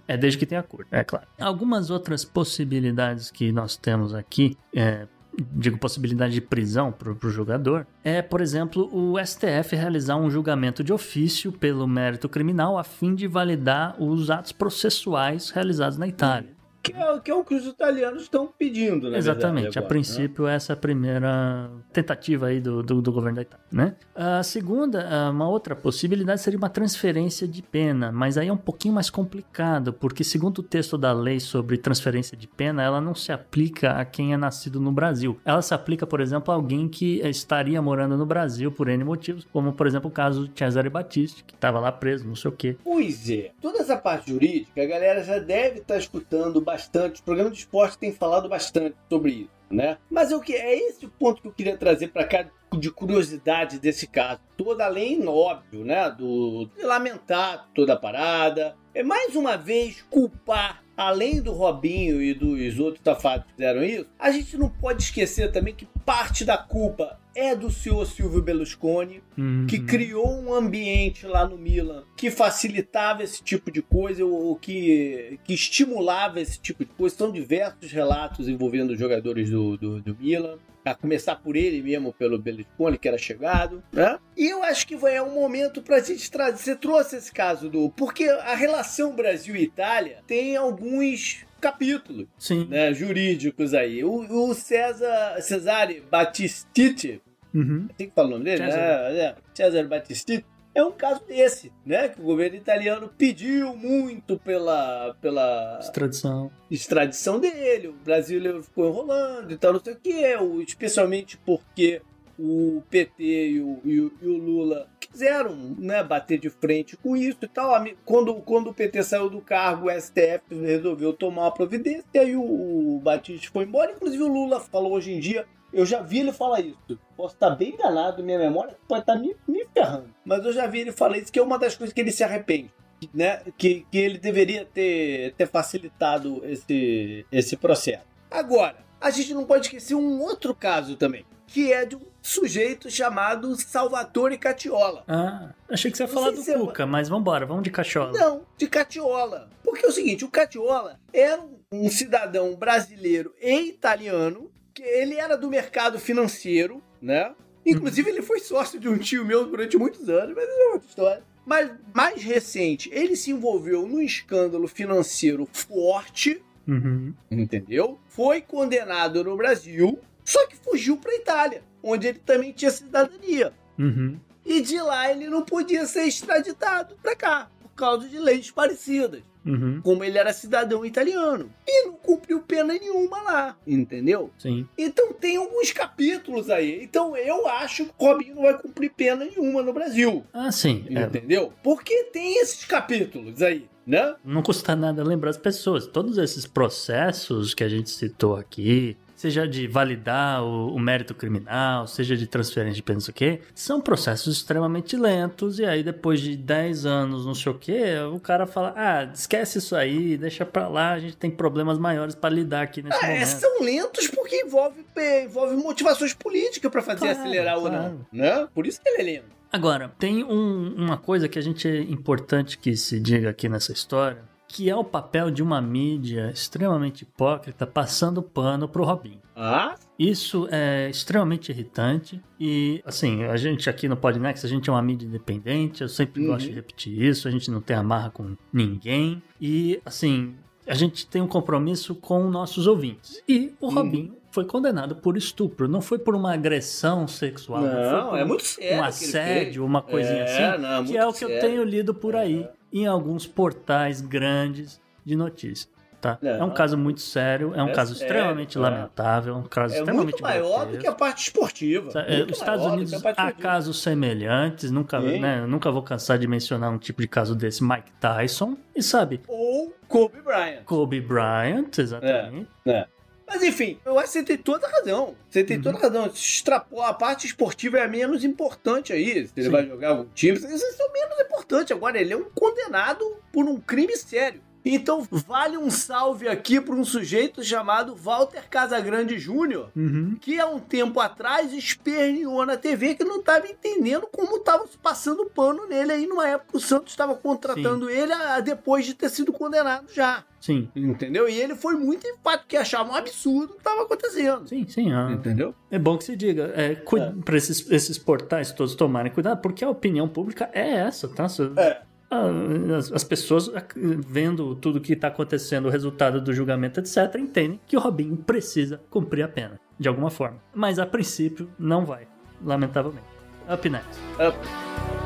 É desde que tem acordo, é claro. Algumas outras possibilidades que nós temos aqui é, digo, possibilidade de prisão para o jogador, é, por exemplo, o STF realizar um julgamento de ofício pelo mérito criminal a fim de validar os atos processuais realizados na Itália. Que é, que é o que os italianos estão pedindo, né? Exatamente. Verdade, agora, a princípio, né? essa é a primeira tentativa aí do, do, do, governo da Itália, né? A segunda, uma outra possibilidade seria uma transferência de pena, mas aí é um pouquinho mais complicado, porque segundo o texto da lei sobre transferência de pena, ela não se aplica a quem é nascido no Brasil. Ela se aplica, por exemplo, a alguém que estaria morando no Brasil por N motivos, como, por exemplo, o caso de Cesare Battisti, que estava lá preso, não sei o quê. Pois é. Toda essa parte jurídica, a galera já deve estar escutando bastante bastante, os programas de esporte têm falado bastante sobre isso, né? Mas o que é esse o ponto que eu queria trazer para cá de curiosidade desse caso. Toda além, óbvio, né, do de lamentar toda a parada, é mais uma vez culpar além do Robinho e dos outros tafados que fizeram isso, a gente não pode esquecer também que parte da culpa é do senhor Silvio Berlusconi, uhum. que criou um ambiente lá no Milan que facilitava esse tipo de coisa, ou que, que estimulava esse tipo de coisa. São diversos relatos envolvendo os jogadores do, do, do Milan a começar por ele mesmo, pelo Berlusconi, que era chegado, né? E eu acho que vai é um momento para a gente trazer. Você trouxe esse caso do. Porque a relação Brasil e Itália tem alguns capítulos né, jurídicos aí. O, o César Cesare Battistiti, uhum. tem que falar o nome dele? César, né? é, Cesare Battistiti é um caso desse, né? Que o governo italiano pediu muito pela, pela extradição. extradição dele. O brasileiro ficou enrolando e tal, não sei o que. Especialmente porque o PT e o, e o, e o Lula quiseram né, bater de frente com isso e tal. Quando, quando o PT saiu do cargo, o STF resolveu tomar uma providência e aí o, o Batista foi embora. Inclusive o Lula falou hoje em dia eu já vi ele falar isso. Posso estar bem enganado, minha memória pode estar me, me ferrando. Mas eu já vi ele falar isso, que é uma das coisas que ele se arrepende. Né? Que, que ele deveria ter, ter facilitado esse, esse processo. Agora, a gente não pode esquecer um outro caso também, que é de um sujeito chamado Salvatore Catiola. Ah, achei que você ia falar do se Cuca, mas vamos embora, vamos de Catiola. Não, de Catiola. Porque é o seguinte, o Catiola era um cidadão brasileiro e italiano ele era do mercado financeiro, né? Inclusive, ele foi sócio de um tio meu durante muitos anos, mas é outra história. Mas mais recente, ele se envolveu num escândalo financeiro forte, uhum. entendeu? Foi condenado no Brasil, só que fugiu para Itália, onde ele também tinha cidadania. Uhum. E de lá ele não podia ser extraditado para cá, por causa de leis parecidas. Uhum. Como ele era cidadão italiano. E não cumpriu pena nenhuma lá, entendeu? Sim. Então tem alguns capítulos aí. Então eu acho que o Robinho não vai cumprir pena nenhuma no Brasil. Ah, sim. É. Entendeu? É. Porque tem esses capítulos aí. Né? Não custa nada lembrar as pessoas. Todos esses processos que a gente citou aqui, seja de validar o, o, mérito criminal, seja de transferência de pena, não sei o quê, são processos extremamente lentos. E aí, depois de 10 anos, não sei o quê, o cara fala: ah, esquece isso aí, deixa pra lá, a gente tem problemas maiores para lidar aqui nesse é, momento. São lentos porque envolve, envolve motivações políticas para fazer claro, acelerar claro. ou não. Né? Por isso que ele é lento. Agora, tem um, uma coisa que a gente é importante que se diga aqui nessa história que é o papel de uma mídia extremamente hipócrita passando pano pro Robinho. Ah? Isso é extremamente irritante e, assim, a gente aqui no Podnext, a gente é uma mídia independente, eu sempre uhum. gosto de repetir isso, a gente não tem amarra com ninguém e, assim, a gente tem um compromisso com nossos ouvintes. E o uhum. Robinho foi condenado por estupro, não foi por uma agressão sexual, não, não é muito sério um assédio, uma coisinha é, assim, não, é que é o que sério. eu tenho lido por aí é. Em alguns portais grandes de notícias. Tá? É um caso muito sério, é um é caso extremamente é. lamentável, um caso é extremamente muito maior grotesco. do que a parte esportiva. É, os Estados Unidos há casos semelhantes, nunca, né, nunca vou cansar de mencionar um tipo de caso desse, Mike Tyson, e sabe? Ou Kobe Bryant. Kobe Bryant, exatamente. É, é. Mas enfim, eu acho que você tem toda a razão. Você tem uhum. toda a razão. Extrapolar, a parte esportiva é a menos importante aí. Se ele Sim. vai jogar algum time, isso é o menos importante. Agora, ele é um condenado por um crime sério. Então, vale um salve aqui para um sujeito chamado Walter Casagrande Júnior, uhum. que há um tempo atrás esperneou na TV que não estava entendendo como estava passando pano nele aí numa época o Santos estava contratando Sim. ele a, depois de ter sido condenado já. Sim. Entendeu? E ele foi muito enfático, que achava um absurdo o que estava acontecendo. Sim, sim. Ah, Entendeu? É bom que se diga. É, é. Para esses, esses portais todos tomarem cuidado, porque a opinião pública é essa, tá? É. Ah, as, pessoas vendo tudo que está acontecendo, o resultado do julgamento, etc., entendem que o Robinho precisa cumprir a pena, de alguma forma. Mas a princípio não vai, lamentavelmente. Up next. Up.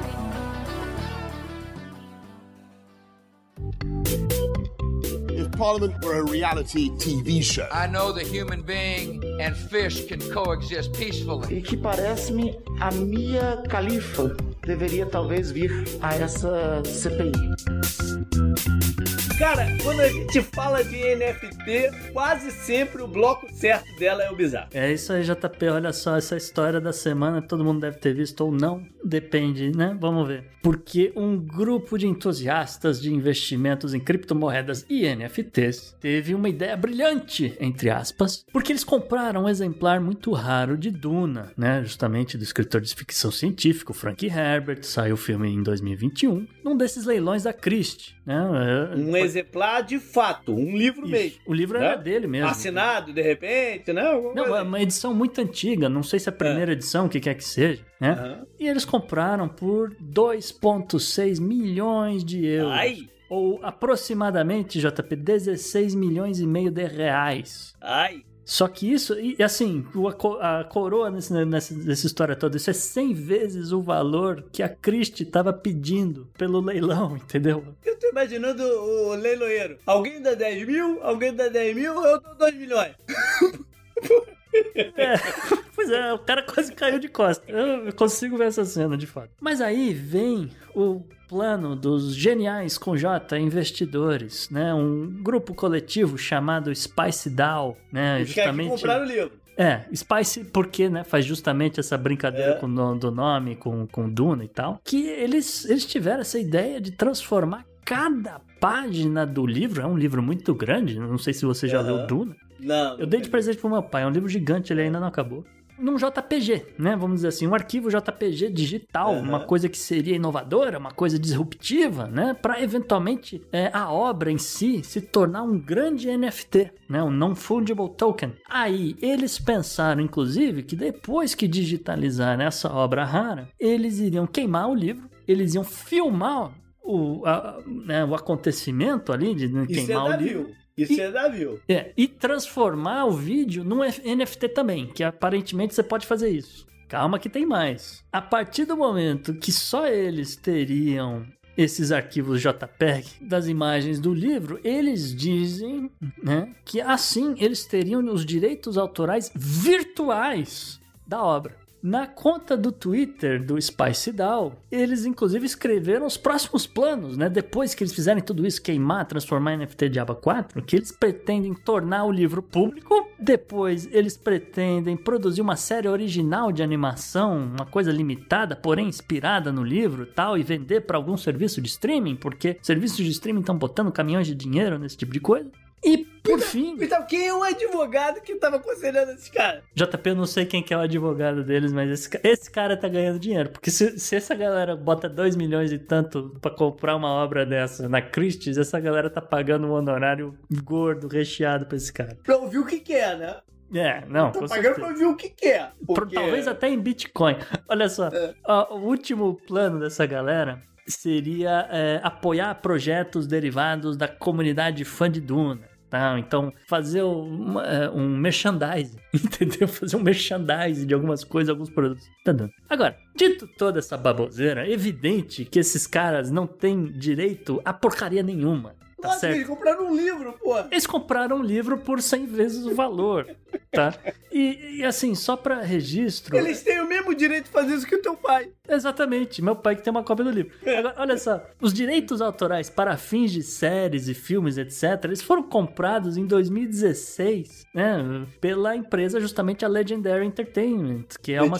Parliament were a reality TV show. I know the human being and fish can coexist peacefully. E que parece-me a Mia Khalifa deveria talvez vir a essa CPI. Cara, quando a gente fala de NFT, quase sempre o bloco certo dela é o bizarro. É isso aí, JP. Olha só, essa história da semana todo mundo deve ter visto ou não. Depende, né? Vamos ver. Porque um grupo de entusiastas de investimentos em criptomoedas e NFTs teve uma ideia brilhante, entre aspas, porque eles compraram um exemplar muito raro de Duna, né? Justamente do escritor de ficção científica, Frank Herbert. Saiu o filme em 2021, num desses leilões da Christie, né? É, um exemplar de fato, um livro Isso. mesmo. O livro né? era dele mesmo. Assinado, de repente, né? Não, é uma edição muito antiga, não sei se é a primeira é. edição, o que quer que seja, né? Uhum. E eles compraram por 2,6 milhões de euros. Ai! Ou aproximadamente, JP, 16 milhões e meio de reais. Ai! Só que isso, e assim, a coroa nesse, nessa, nessa história toda, isso é 100 vezes o valor que a Christie estava pedindo pelo leilão, entendeu? Eu tô imaginando o leiloeiro. Alguém dá 10 mil, alguém dá 10 mil, eu dou 2 milhões. É, pois é, o cara quase caiu de costa. Eu consigo ver essa cena, de fato. Mas aí vem o plano dos geniais com J investidores, né? Um grupo coletivo chamado Spice DAO, né? Os justamente comprar o livro. É, Spice, porque, né, faz justamente essa brincadeira é. com o do nome, com, com Duna e tal, que eles, eles tiveram essa ideia de transformar cada página do livro, é um livro muito grande, não sei se você já uhum. leu Duna. Não. Eu dei de presente pro meu pai, é um livro gigante, ele ainda não acabou num JPG, né? Vamos dizer assim, um arquivo JPG digital, uhum. uma coisa que seria inovadora, uma coisa disruptiva, né? Para eventualmente é, a obra em si se tornar um grande NFT, né? Um non-fungible token. Aí eles pensaram, inclusive, que depois que digitalizar essa obra rara, eles iriam queimar o livro, eles iam filmar o, a, né, o acontecimento ali de queimar o livro. Isso e, é Davi. É, e transformar o vídeo num NFT também, que aparentemente você pode fazer isso. Calma que tem mais. A partir do momento que só eles teriam esses arquivos JPEG das imagens do livro, eles dizem né, que assim eles teriam os direitos autorais virtuais da obra. Na conta do Twitter do Spice eles inclusive escreveram os próximos planos, né? Depois que eles fizerem tudo isso, queimar, transformar em NFT de aba 4, que eles pretendem tornar o livro público. Depois, eles pretendem produzir uma série original de animação, uma coisa limitada, porém inspirada no livro tal, e vender para algum serviço de streaming, porque serviços de streaming estão botando caminhões de dinheiro nesse tipo de coisa. E por fim. Então, quem é o advogado que tava aconselhando esse cara? JP, eu não sei quem que é o advogado deles, mas esse, esse cara tá ganhando dinheiro. Porque se, se essa galera bota 2 milhões e tanto pra comprar uma obra dessa na Christie's, essa galera tá pagando um honorário gordo, recheado pra esse cara. Pra ouvir o que quer, né? É, não. Tô com pagando certeza. pra ouvir o que quer. Por- Porque... Talvez até em Bitcoin. Olha só, É. ó, o último plano dessa galera seria é, apoiar projetos derivados da comunidade fã de Duna. Tá? Então, fazer um, é, um merchandising, entendeu? Fazer um merchandising de algumas coisas, alguns produtos. Tá dando. Agora, dito toda essa baboseira, é evidente que esses caras não têm direito a porcaria nenhuma. Tá Nossa, certo? eles compraram um livro, pô. Eles compraram um livro por 100 vezes o valor, tá? E, e, assim, só pra registro... Eles têm o mesmo direito de fazer isso que o teu pai. Exatamente, meu pai que tem uma cópia do livro. Agora, olha só, os direitos autorais para fins de séries e filmes, etc., eles foram comprados em 2016, né, pela empresa justamente a Legendary Entertainment, que é uma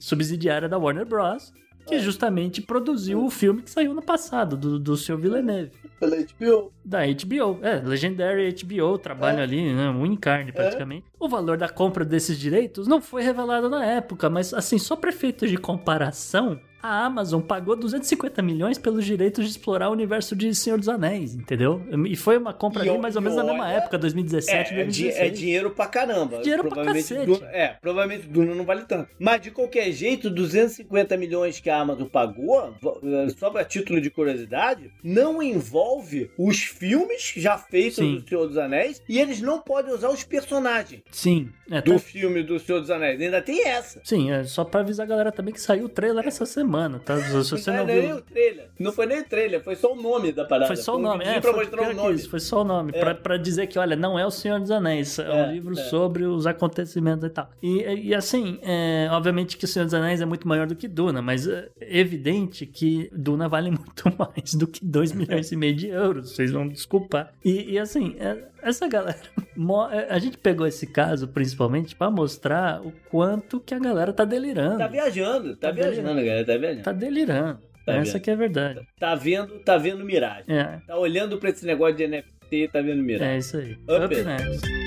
subsidiária da Warner Bros., que justamente produziu o filme que saiu no passado, do, do seu Villeneuve. Pela HBO. Da HBO, é, Legendary HBO, trabalho É. ali, né, um em carne praticamente. O valor da compra desses direitos não foi revelado na época, mas assim, só para efeitos de comparação, a Amazon pagou 250 milhões pelos direitos de explorar o universo de Senhor dos Anéis, entendeu? E foi uma compra ali mais ou menos na mesma época, 2017, É, é, di- 2016. é dinheiro pra caramba. Dinheiro pra provavelmente cacete. Duna, é, provavelmente Duna não vale tanto. Mas de qualquer jeito, 250 milhões que a Amazon pagou, eh, só pra título de curiosidade, não envolve os filmes já feitos Sim. do Senhor dos Anéis e eles não podem usar os personagens Sim, é, do tá- filme do Senhor dos Anéis. Ainda tem essa. Sim, é só pra avisar a galera também que saiu o trailer essa semana, tá? Se você não, não é nem viu... o trailer. Não foi nem o trailer, foi só o nome da parada. Foi só o um nome, videozinho é, pra foi, mostrar o nome. isso, foi só o nome, É. pra, pra dizer que, olha, não é o Senhor dos Anéis, é, É, um livro é. sobre os acontecimentos e tal. E, e assim, é, obviamente que o Senhor dos Anéis é muito maior do que Duna, mas é evidente que Duna vale muito mais do que 2 milhões e meio de euros, vocês vão desculpar. E, e, assim, é, essa galera, é, a gente pegou esse caso principalmente pra mostrar o quanto que a galera tá delirando. Tá viajando, tá, Tá viajando, delirando. galera, tá viajando. Tá delirando. Tá Essa vendo. que é a verdade. Tá vendo, tá vendo miragem. É, Tá olhando pra esse negócio de NFT, tá vendo miragem. é isso aí. Up Up it. next.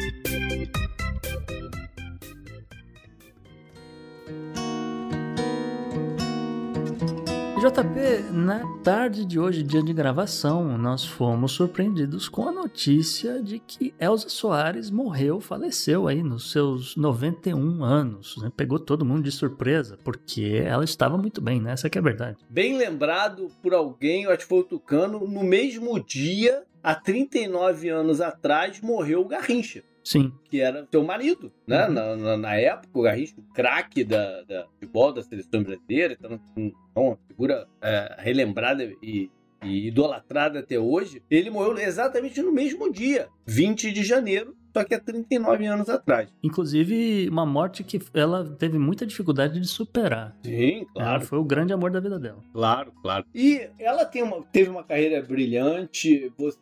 JP, na tarde de hoje, dia de gravação, nós fomos surpreendidos com a notícia de que Elza Soares morreu, faleceu aí nos seus 91 anos. Né? Pegou todo mundo de surpresa, porque ela estava muito bem, né? Essa que é a verdade. Bem lembrado por alguém, eu acho que foi o Tucano, no mesmo dia, há 39 anos atrás, morreu o Garrincha. Sim, Que era seu marido, né? Uhum. Na, na- na época, o Garrincha, o craque da, da futebol da seleção brasileira, então, um- uma figura é, relembrada e, e idolatrada até hoje. Ele morreu exatamente no mesmo dia, 20 de janeiro, só que há 39 anos atrás. inclusive uma morte que ela teve muita dificuldade de superar. Sim, Ela foi o grande amor da vida dela. Claro, claro. E ela tem uma, teve uma carreira brilhante. Você.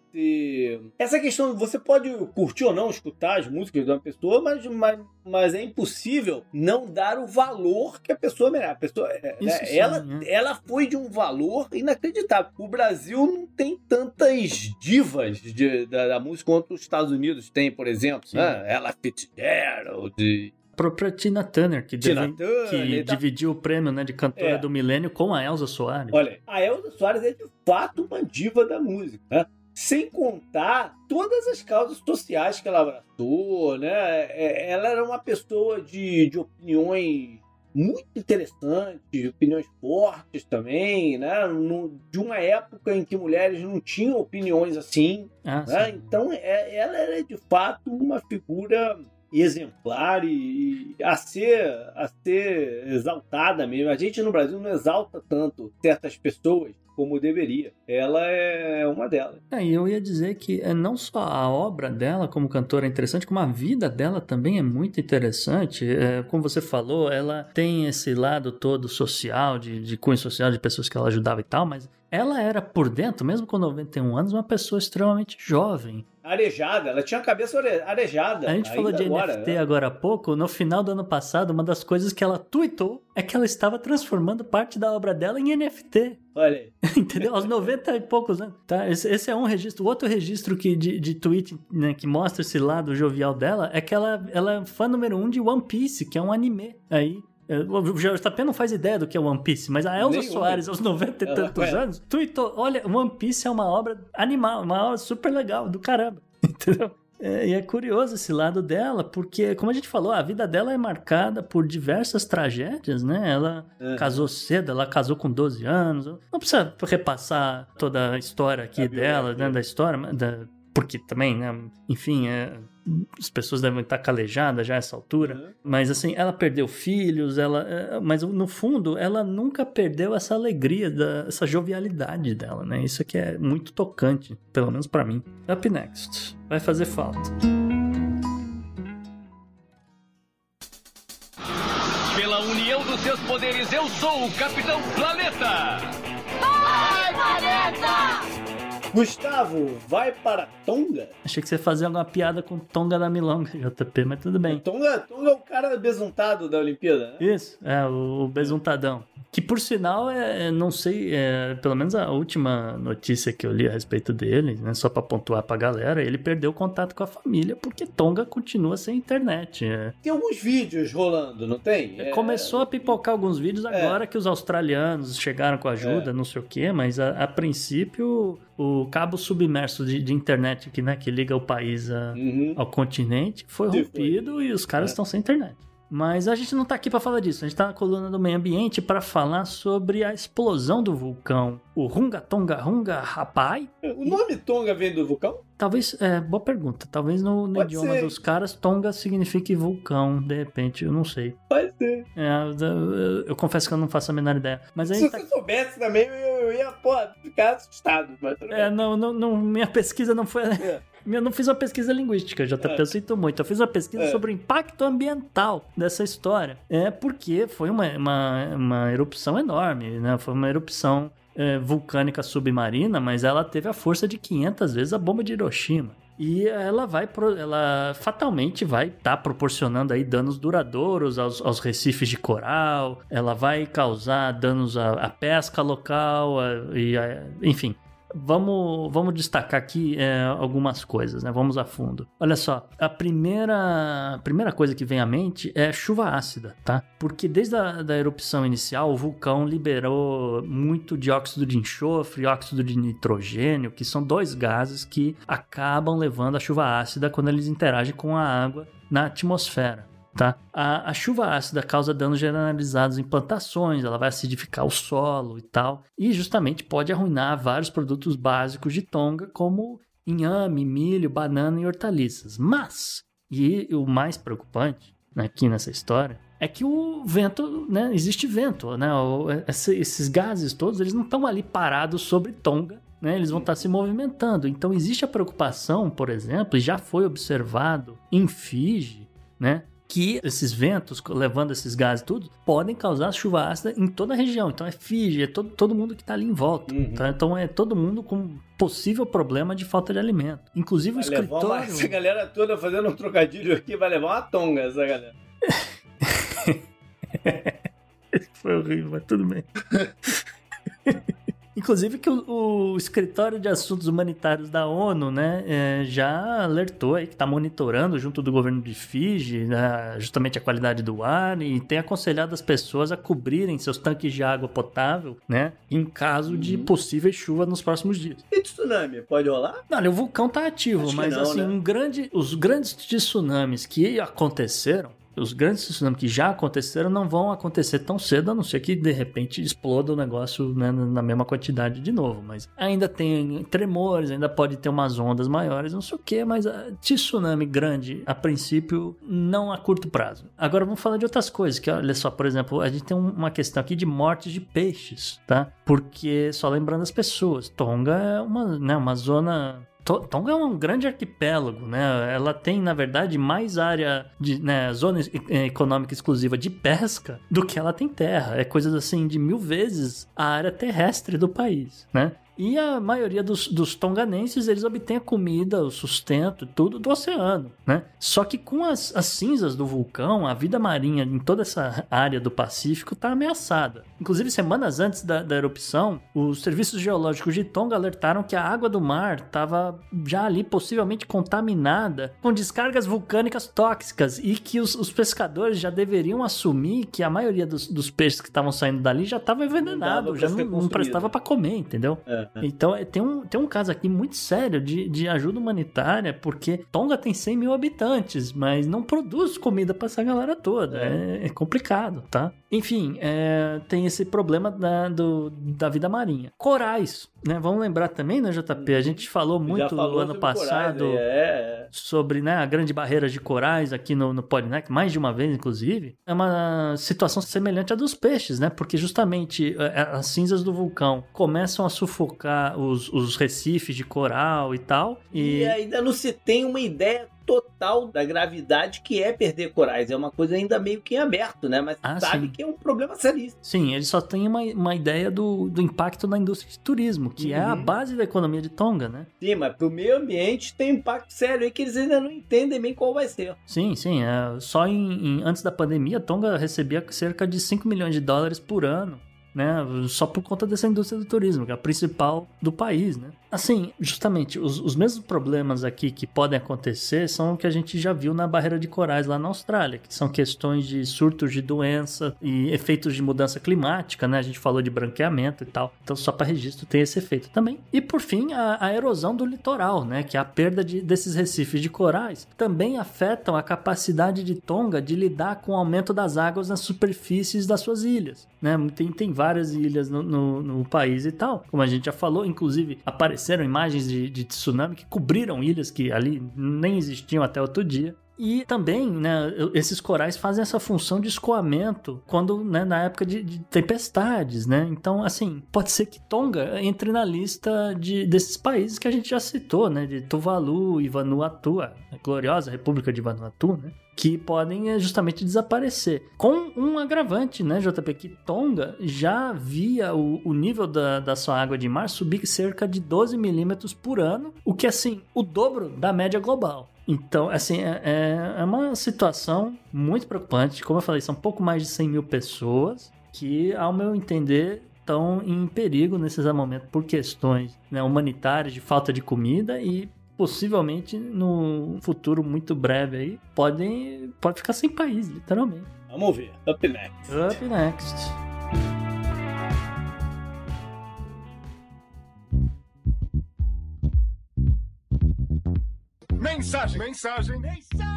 Essa questão, você pode curtir ou não escutar as músicas de uma pessoa, mas, mas, mas é impossível não dar o valor que a pessoa merece. A pessoa, é, né, sim, ela, é. ela foi de um valor inacreditável. O Brasil não tem tantas divas de- da, da música quanto os Estados Unidos têm, por exemplo. Sim. Né? Ela Fitzgerald, A própria Tina Turner, que, Tina deve- Turner que dividiu o prêmio né, de cantora É. do milênio com a Elza Soares. Olha, a Elza Soares é de fato uma diva da música, né? Sem contar todas as causas sociais que ela abraçou, né? É, Ela era uma pessoa de, de opiniões muito interessantes, opiniões fortes também, né? No- de uma época em que mulheres não tinham opiniões assim, Ah, né? Então, é- ela era de fato uma figura exemplar e, e a ser a ser exaltada mesmo. A gente no Brasil não exalta tanto certas pessoas como deveria. Ela é uma delas. É, e eu ia dizer que é, não só a obra dela como cantora é interessante, como a vida dela também é muito interessante. É, como você falou, ela tem esse lado todo social, de, de cunho social, de pessoas que ela ajudava e tal, mas ela era por dentro, mesmo com 91 anos, uma pessoa extremamente jovem. Arejada, ela tinha a cabeça arejada. A gente falou de agora, NFT né? agora há pouco. No final do ano passado, uma das coisas que ela tweetou é que ela estava transformando parte da obra dela em NFT. Olha aí. Entendeu? Aos 90 e poucos anos. Tá? Esse, esse, é um registro. O outro registro que, de, de tweet né, que mostra esse lado jovial dela é que ela, ela é fã número um de One Piece, que é um anime aí. O JP não faz ideia do que é One Piece, mas a Elza Soares, aos 90 e tantos é. anos, tweetou: olha, One Piece é uma obra animal, uma obra super legal, do caramba. Entendeu? É, e é curioso esse lado dela, porque, como a gente falou, a vida dela é marcada por diversas tragédias, né? Ela casou cedo, ela casou com 12 anos. Não precisa repassar toda a história aqui a dela, né? Da história, da, porque também, né? Enfim, é, as pessoas devem estar calejadas já a essa altura, uhum. mas assim, ela perdeu filhos, ela, é, mas no fundo, ela nunca perdeu essa alegria, da, essa jovialidade dela, né? Isso aqui é muito tocante, pelo menos para mim. Up next, vai fazer falta. Pela união dos seus poderes, eu sou o Capitão Planeta! Vai, Planeta! Gustavo, vai para Tonga? Achei que você ia fazer alguma piada com Tonga da Milonga, JP, mas tudo bem. Tonga, Tonga é o cara besuntado da Olimpíada, né? Isso, é, o besuntadão. Que por sinal, é, é, não sei, é, pelo menos a última notícia que eu li a respeito dele, né, só para pontuar pra galera, ele perdeu contato com a família porque Tonga continua sem internet. É. Tem alguns vídeos rolando, não tem? É, Começou a pipocar alguns vídeos é. agora que os australianos chegaram com ajuda, não sei o que, mas a, a princípio o cabo submerso de, de, internet que, né, que liga o país a, uhum. ao continente foi rompido e os caras estão sem internet. Mas a gente não está aqui para falar disso. A gente está na coluna do meio ambiente para falar sobre a explosão do vulcão, o Runga Tonga Runga Rapai. O nome Tonga vem do vulcão? Talvez, é, boa pergunta. Talvez no, no idioma ser. dos caras, Tonga signifique vulcão, de repente, eu não sei. Pode ser. É, eu, eu, confesso que eu não faço a menor ideia. Mas Se tá... você soubesse também, eu ia, pô, ficar assustado. Mas... É, não, não, não, minha pesquisa não foi. É. Eu não fiz uma pesquisa linguística, já é. sinto muito. Eu fiz uma pesquisa é. sobre o impacto ambiental dessa história. É porque foi uma, uma, uma erupção enorme, né? Foi uma erupção é, vulcânica submarina, mas ela teve a força de 500 vezes a bomba de Hiroshima. E ela vai, ela fatalmente vai estar tá proporcionando aí danos duradouros aos, aos, recifes de coral, ela vai causar danos à, à pesca local, a, e a, enfim, Vamos, vamos destacar aqui é, algumas coisas, né? Vamos a fundo. Olha só, a primeira, a primeira coisa que vem à mente é chuva ácida, tá? Porque desde a da erupção inicial, o vulcão liberou muito dióxido de enxofre óxido de nitrogênio, que são dois gases que acabam levando a chuva ácida quando eles interagem com a água na atmosfera. Tá? A, a, chuva ácida causa danos generalizados em plantações, ela vai acidificar o solo e tal, e justamente pode arruinar vários produtos básicos de Tonga, como inhame, milho, banana e hortaliças. Mas, e o mais preocupante aqui nessa história, é que o vento, né, existe vento, né, esses gases todos, eles não estão ali parados sobre Tonga, né, eles vão estar se movimentando. Então existe a preocupação, por exemplo, e já foi observado em Fiji, né, que esses ventos, levando esses gases tudo, podem causar chuva ácida em toda a região. Então é Fiji, é todo, todo mundo que está ali em volta. Uhum. Tá? Então é todo mundo com possível problema de falta de alimento. Inclusive vai o escritório... Uma, essa galera toda fazendo um trocadilho aqui vai levar uma tonga, essa galera. Foi horrível, mas tudo bem. Inclusive que o, o, Escritório de Assuntos Humanitários da ONU, né, é, já alertou aí que está monitorando junto do governo de Fiji, né, justamente a qualidade do ar e tem aconselhado as pessoas a cobrirem seus tanques de água potável, né, em caso uhum. de possível chuva nos próximos dias. E tsunami, pode rolar? Não, o vulcão está ativo, Acho mas não, assim, né? um grande, os grandes tsunamis que aconteceram os grandes tsunamis que já aconteceram não vão acontecer tão cedo, a não ser que de repente exploda o negócio né, na mesma quantidade de novo. Mas ainda tem tremores, ainda pode ter umas ondas maiores, não sei o que, mas a tsunami grande, a princípio, não a curto prazo. Agora vamos falar de outras coisas, que olha só, por exemplo, a gente tem uma questão aqui de mortes de peixes, tá? Porque, só lembrando as pessoas, Tonga é uma, né, uma zona Tonga é um grande arquipélago, né? Ela tem, na verdade, mais área de né, zona econômica exclusiva de pesca do que ela tem terra. É coisa assim de mil vezes a área terrestre do país, né? E a maioria dos, dos tonganenses, eles obtêm a comida, o sustento, tudo do oceano, né? Só que com as, as cinzas do vulcão, a vida marinha em toda essa área do Pacífico está ameaçada. Inclusive, semanas antes da, da, erupção, os serviços geológicos de Tonga alertaram que a água do mar estava já ali possivelmente contaminada com descargas vulcânicas tóxicas e que os, os pescadores já deveriam assumir que a maioria dos, dos peixes que estavam saindo dali já estava envenenado, já não, não prestava para comer, entendeu? É. É. Então, é, tem um, tem um caso aqui muito sério de, de ajuda humanitária, porque Tonga tem 100 mil habitantes, mas não produz comida para essa galera toda. É, é complicado, tá? Enfim, é, tem esse problema da, do, da vida marinha. Corais, né? Vamos lembrar também, né, JP? A gente falou muito no ano passado corais, é, é. sobre né, a grande barreira de corais aqui no, no Podneck, mais de uma vez, inclusive. É uma situação semelhante à dos peixes, né? Porque justamente as cinzas do vulcão começam a sufocar os, os recifes de coral e tal. E... e ainda não se tem uma ideia total da gravidade que é perder corais. É uma coisa ainda meio que em aberto, né? Mas ah, sabe sim. que é um problema seríssimo. Sim, ele só tem uma, uma ideia do, do impacto na indústria de turismo, que uhum. é a uhum. base da economia de Tonga, né? Sim, mas pro meio ambiente tem um impacto sério aí que eles ainda não entendem bem qual vai ser. Sim, sim. É, só em, em antes da pandemia, Tonga recebia cerca de 5 milhões de dólares por ano né? Só por conta dessa indústria do turismo, que é a principal do país, né? Assim, justamente, os, os mesmos problemas aqui que podem acontecer são o que a gente já viu na barreira de corais lá na Austrália, que são questões de surtos de doença e efeitos de mudança climática, né? A gente falou de branqueamento e tal. Então, só para registro tem esse efeito também. E por fim, a, a erosão do litoral, né? Que é a perda de, desses recifes de corais também afetam a capacidade de Tonga de lidar com o aumento das águas nas superfícies das suas ilhas, né? Tem, tem várias ilhas no, no, no país e tal, como a gente já falou, inclusive apareceram imagens de, de tsunami que cobriram ilhas que ali nem existiam até outro dia. E também, né, esses corais fazem essa função de escoamento quando, né, na época de, de, tempestades, né? Então, assim, pode ser que Tonga entre na lista de, desses países que a gente já citou, né? De Tuvalu e Vanuatu, a gloriosa República de Vanuatu, né? Que podem eh, justamente desaparecer. Com um agravante, né, JP? Que Tonga já via o, o nível da, da sua água de mar subir cerca de 12 milímetros por ano, o que, assim, o dobro da média global. Então, assim, é, é, é uma situação muito preocupante. Como eu falei, são pouco mais de 100 mil pessoas que, ao meu entender, estão em perigo nesse momento por questões né, humanitárias, de falta de comida e possivelmente no futuro muito breve aí podem pode ficar sem país, literalmente. Vamos ver. Up next. Up next. Mensagem. Mensagem. Mensagem.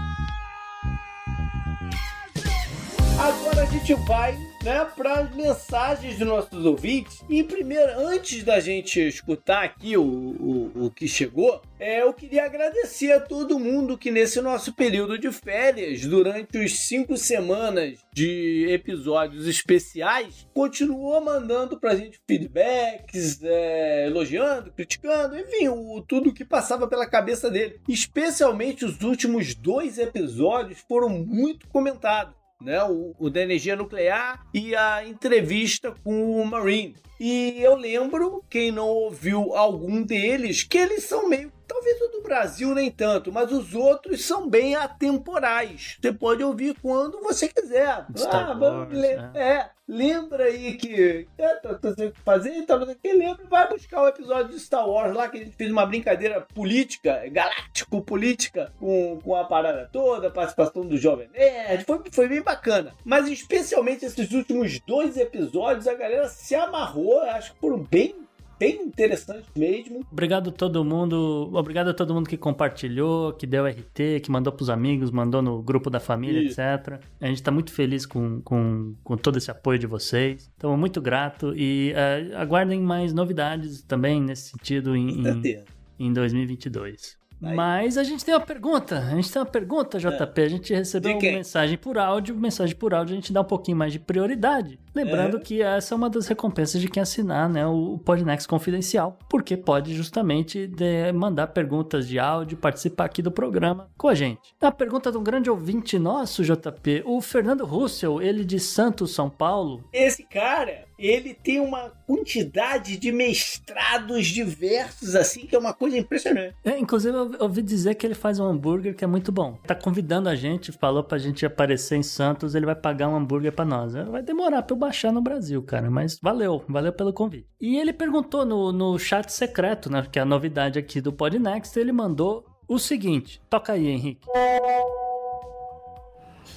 Agora a gente vai né, para as mensagens dos nossos ouvintes. E primeiro, antes da gente escutar aqui o, o, o, que chegou, é, eu queria agradecer a todo mundo que nesse nosso período de férias, durante os cinco semanas de episódios especiais, continuou mandando para a gente feedbacks, é, elogiando, criticando, enfim, o, tudo que passava pela cabeça dele. Especialmente os últimos dois episódios foram muito comentados né? O, o da energia nuclear e a entrevista com o Marine. E eu lembro, quem não ouviu algum deles, que eles são meio Talvez o do Brasil nem tanto, mas os outros são bem atemporais. Você pode ouvir quando você quiser. Star ah, Wars, é. é. Lembra aí que é, tô, tô sem fazer, então quem lembra vai buscar o episódio de Star Wars lá que a gente fez uma brincadeira política, galáctico política, com, com a parada toda, a participação do Jovem Nerd, foi, foi bem bacana. Mas especialmente esses últimos dois episódios, a galera se amarrou, acho que foram bem bem interessante mesmo. Obrigado a todo mundo, obrigado a todo mundo que compartilhou, que deu RT, que mandou pros amigos, mandou no grupo da família, Isso. etc. A gente tá muito feliz com, com, com todo esse apoio de vocês. Estamos muito grato e uh, aguardem mais novidades também nesse sentido em, em, em 2022. Aí. Mas a gente tem uma pergunta. A gente tem uma pergunta, JP. É. A gente recebeu uma mensagem por áudio. Mensagem por áudio, a gente dá um pouquinho mais de prioridade. Lembrando é. que essa é uma das recompensas de quem assinar né, o Podnext Confidencial, porque pode justamente de, mandar perguntas de áudio, participar aqui do programa com a gente. A pergunta de um grande ouvinte nosso, JP, o Fernando Russell, ele de Santos, São Paulo. Esse cara, ele tem uma quantidade de mestrados diversos, assim, que é uma coisa impressionante. É, inclusive, eu ouvi dizer que ele faz um hambúrguer que é muito bom. Tá convidando a gente, falou pra gente aparecer em Santos, ele vai pagar um hambúrguer pra nós. Vai demorar pra eu baixar no Brasil, cara, mas valeu, valeu pelo convite. E ele perguntou no, no chat secreto, né, que é a novidade aqui do Podnext, ele mandou o seguinte, toca aí, Henrique.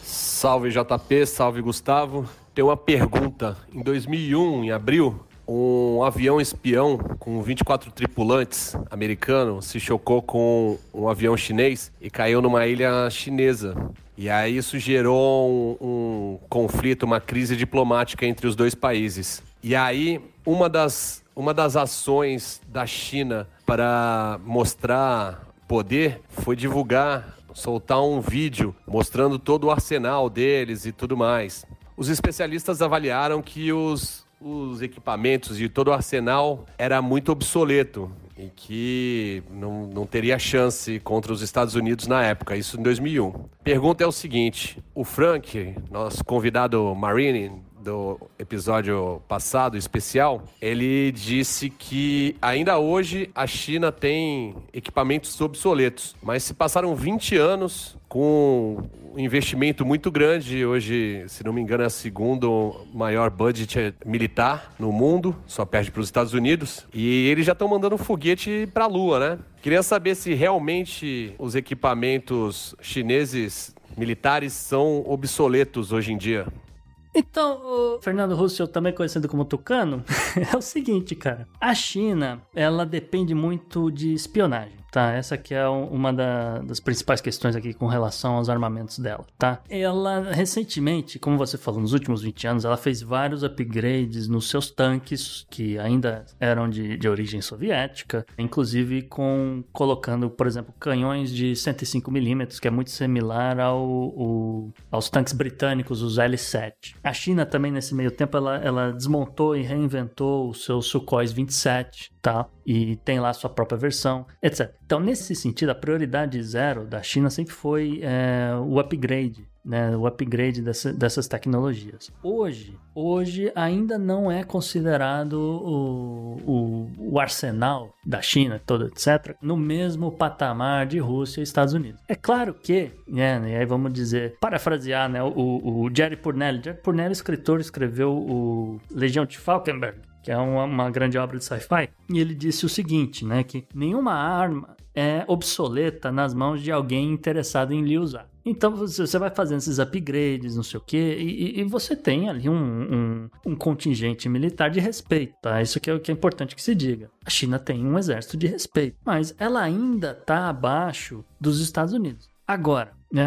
Salve JP, salve Gustavo. Tem uma pergunta. Em 2001, em abril, um avião espião com 24 tripulantes americano se chocou com um avião chinês e caiu numa ilha chinesa. E aí isso gerou um, um conflito, uma crise diplomática entre os dois países. E aí uma das, uma das ações da China para mostrar poder foi divulgar, soltar um vídeo mostrando todo o arsenal deles e tudo mais. Os especialistas avaliaram que os, os equipamentos e todo o arsenal era muito obsoleto e que não, não teria chance contra os Estados Unidos na época, isso em 2001. Pergunta é o seguinte: o Frank, nosso convidado Marine, do episódio passado, especial, ele disse que ainda hoje a China tem equipamentos obsoletos, mas se passaram 20 anos com um investimento muito grande, hoje, se não me engano, é o segundo maior budget militar no mundo, só perde para os Estados Unidos, e eles já estão mandando um foguete para a Lua, né? Queria saber se realmente os equipamentos chineses militares são obsoletos hoje em dia. Então, o Fernando Russell, também conhecido como Tucano, é o seguinte, cara. A China, ela depende muito de espionagem. Tá, essa aqui é uma da, das principais questões aqui com relação aos armamentos dela, tá? Ela, recentemente, como você falou, nos últimos 20 anos, ela fez vários upgrades nos seus tanques, que ainda eram de, de origem soviética, inclusive com colocando, por exemplo, canhões de 105mm, que é muito similar ao, o, aos tanques britânicos, os L-7. A China também, nesse meio tempo, ela, ela desmontou e reinventou os seus Sukhoi 27, tá? E tem lá sua própria versão, etc. Então, nesse sentido, a prioridade zero da China sempre foi é, o upgrade, né, o upgrade dessa, dessas tecnologias. Hoje, hoje ainda não é considerado o, o, o, arsenal da China, todo, etc., no mesmo patamar de Rússia e Estados Unidos. É claro que, né, e aí vamos dizer, parafrasear né, o, o Jerry Purnell. Jerry Purnell, escritor, escreveu o Legião de Falkenberg, que é uma, uma grande obra de sci-fi, e ele disse o seguinte, né, que nenhuma arma é obsoleta nas mãos de alguém interessado em lhe usar. Então você vai fazendo esses upgrades, não sei o quê, e, e você tem ali um, um, um, contingente militar de respeito, tá? Isso que é o que é importante que se diga. A China tem um exército de respeito, mas ela ainda está abaixo dos Estados Unidos. Agora, né,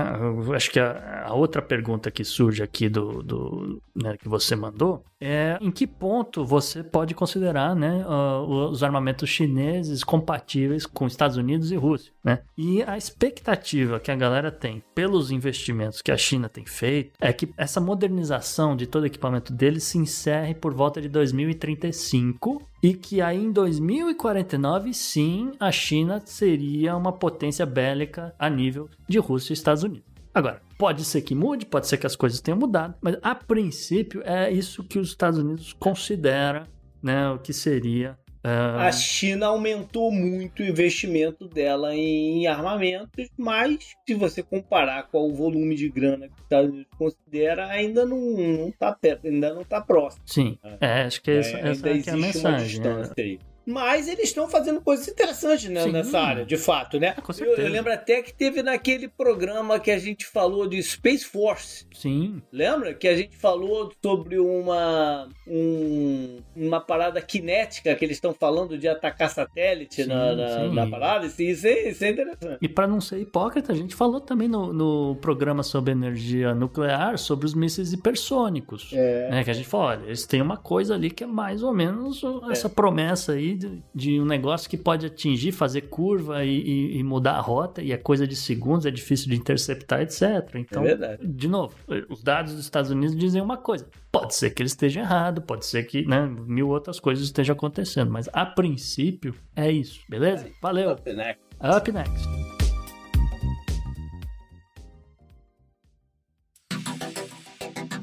acho que a, a, outra pergunta que surge aqui do, do né, que você mandou é em que ponto você pode considerar né, uh, os armamentos chineses compatíveis com Estados Unidos e Rússia. Né? E a expectativa que a galera tem pelos investimentos que a China tem feito é que essa modernização de todo o equipamento deles se encerre por volta de 2035 e que aí em 2049 sim a China seria uma potência bélica a nível de Rússia e Estados Unidos. Agora, pode ser que mude, pode ser que as coisas tenham mudado, mas a princípio é isso que os Estados Unidos considera, né, o que seria Uh... A China aumentou muito o investimento dela em armamentos, mas se você comparar com o volume de grana que os Estados Unidos considera, ainda não, não tá perto, ainda não está próximo. Sim, é, acho que essa, é, essa é a mensagem. Uma é. aí. Mas eles estão fazendo coisas interessantes né, nessa área, de fato, né? Com certeza. Eu, eu, lembro até que teve naquele programa que a gente falou de Space Force. Sim. Lembra? Que a gente falou sobre uma, um, uma parada cinética que eles estão falando de atacar satélite sim, na, na, na, parada. Isso é, isso é interessante. E para não ser hipócrita, a gente falou também no, no programa sobre energia nuclear sobre os mísseis hipersônicos. É. Né? Que a gente falou, olha, eles têm uma coisa ali que é mais ou menos essa é. promessa aí de, de, um negócio que pode atingir, fazer curva e, e, e, mudar a rota, e é coisa de segundos, é difícil de interceptar, etc. Então, é de novo, os dados dos Estados Unidos dizem uma coisa. Pode ser que ele esteja errado, pode ser que né, mil outras coisas estejam acontecendo, mas a princípio é isso, beleza? Valeu. Up next. Up next.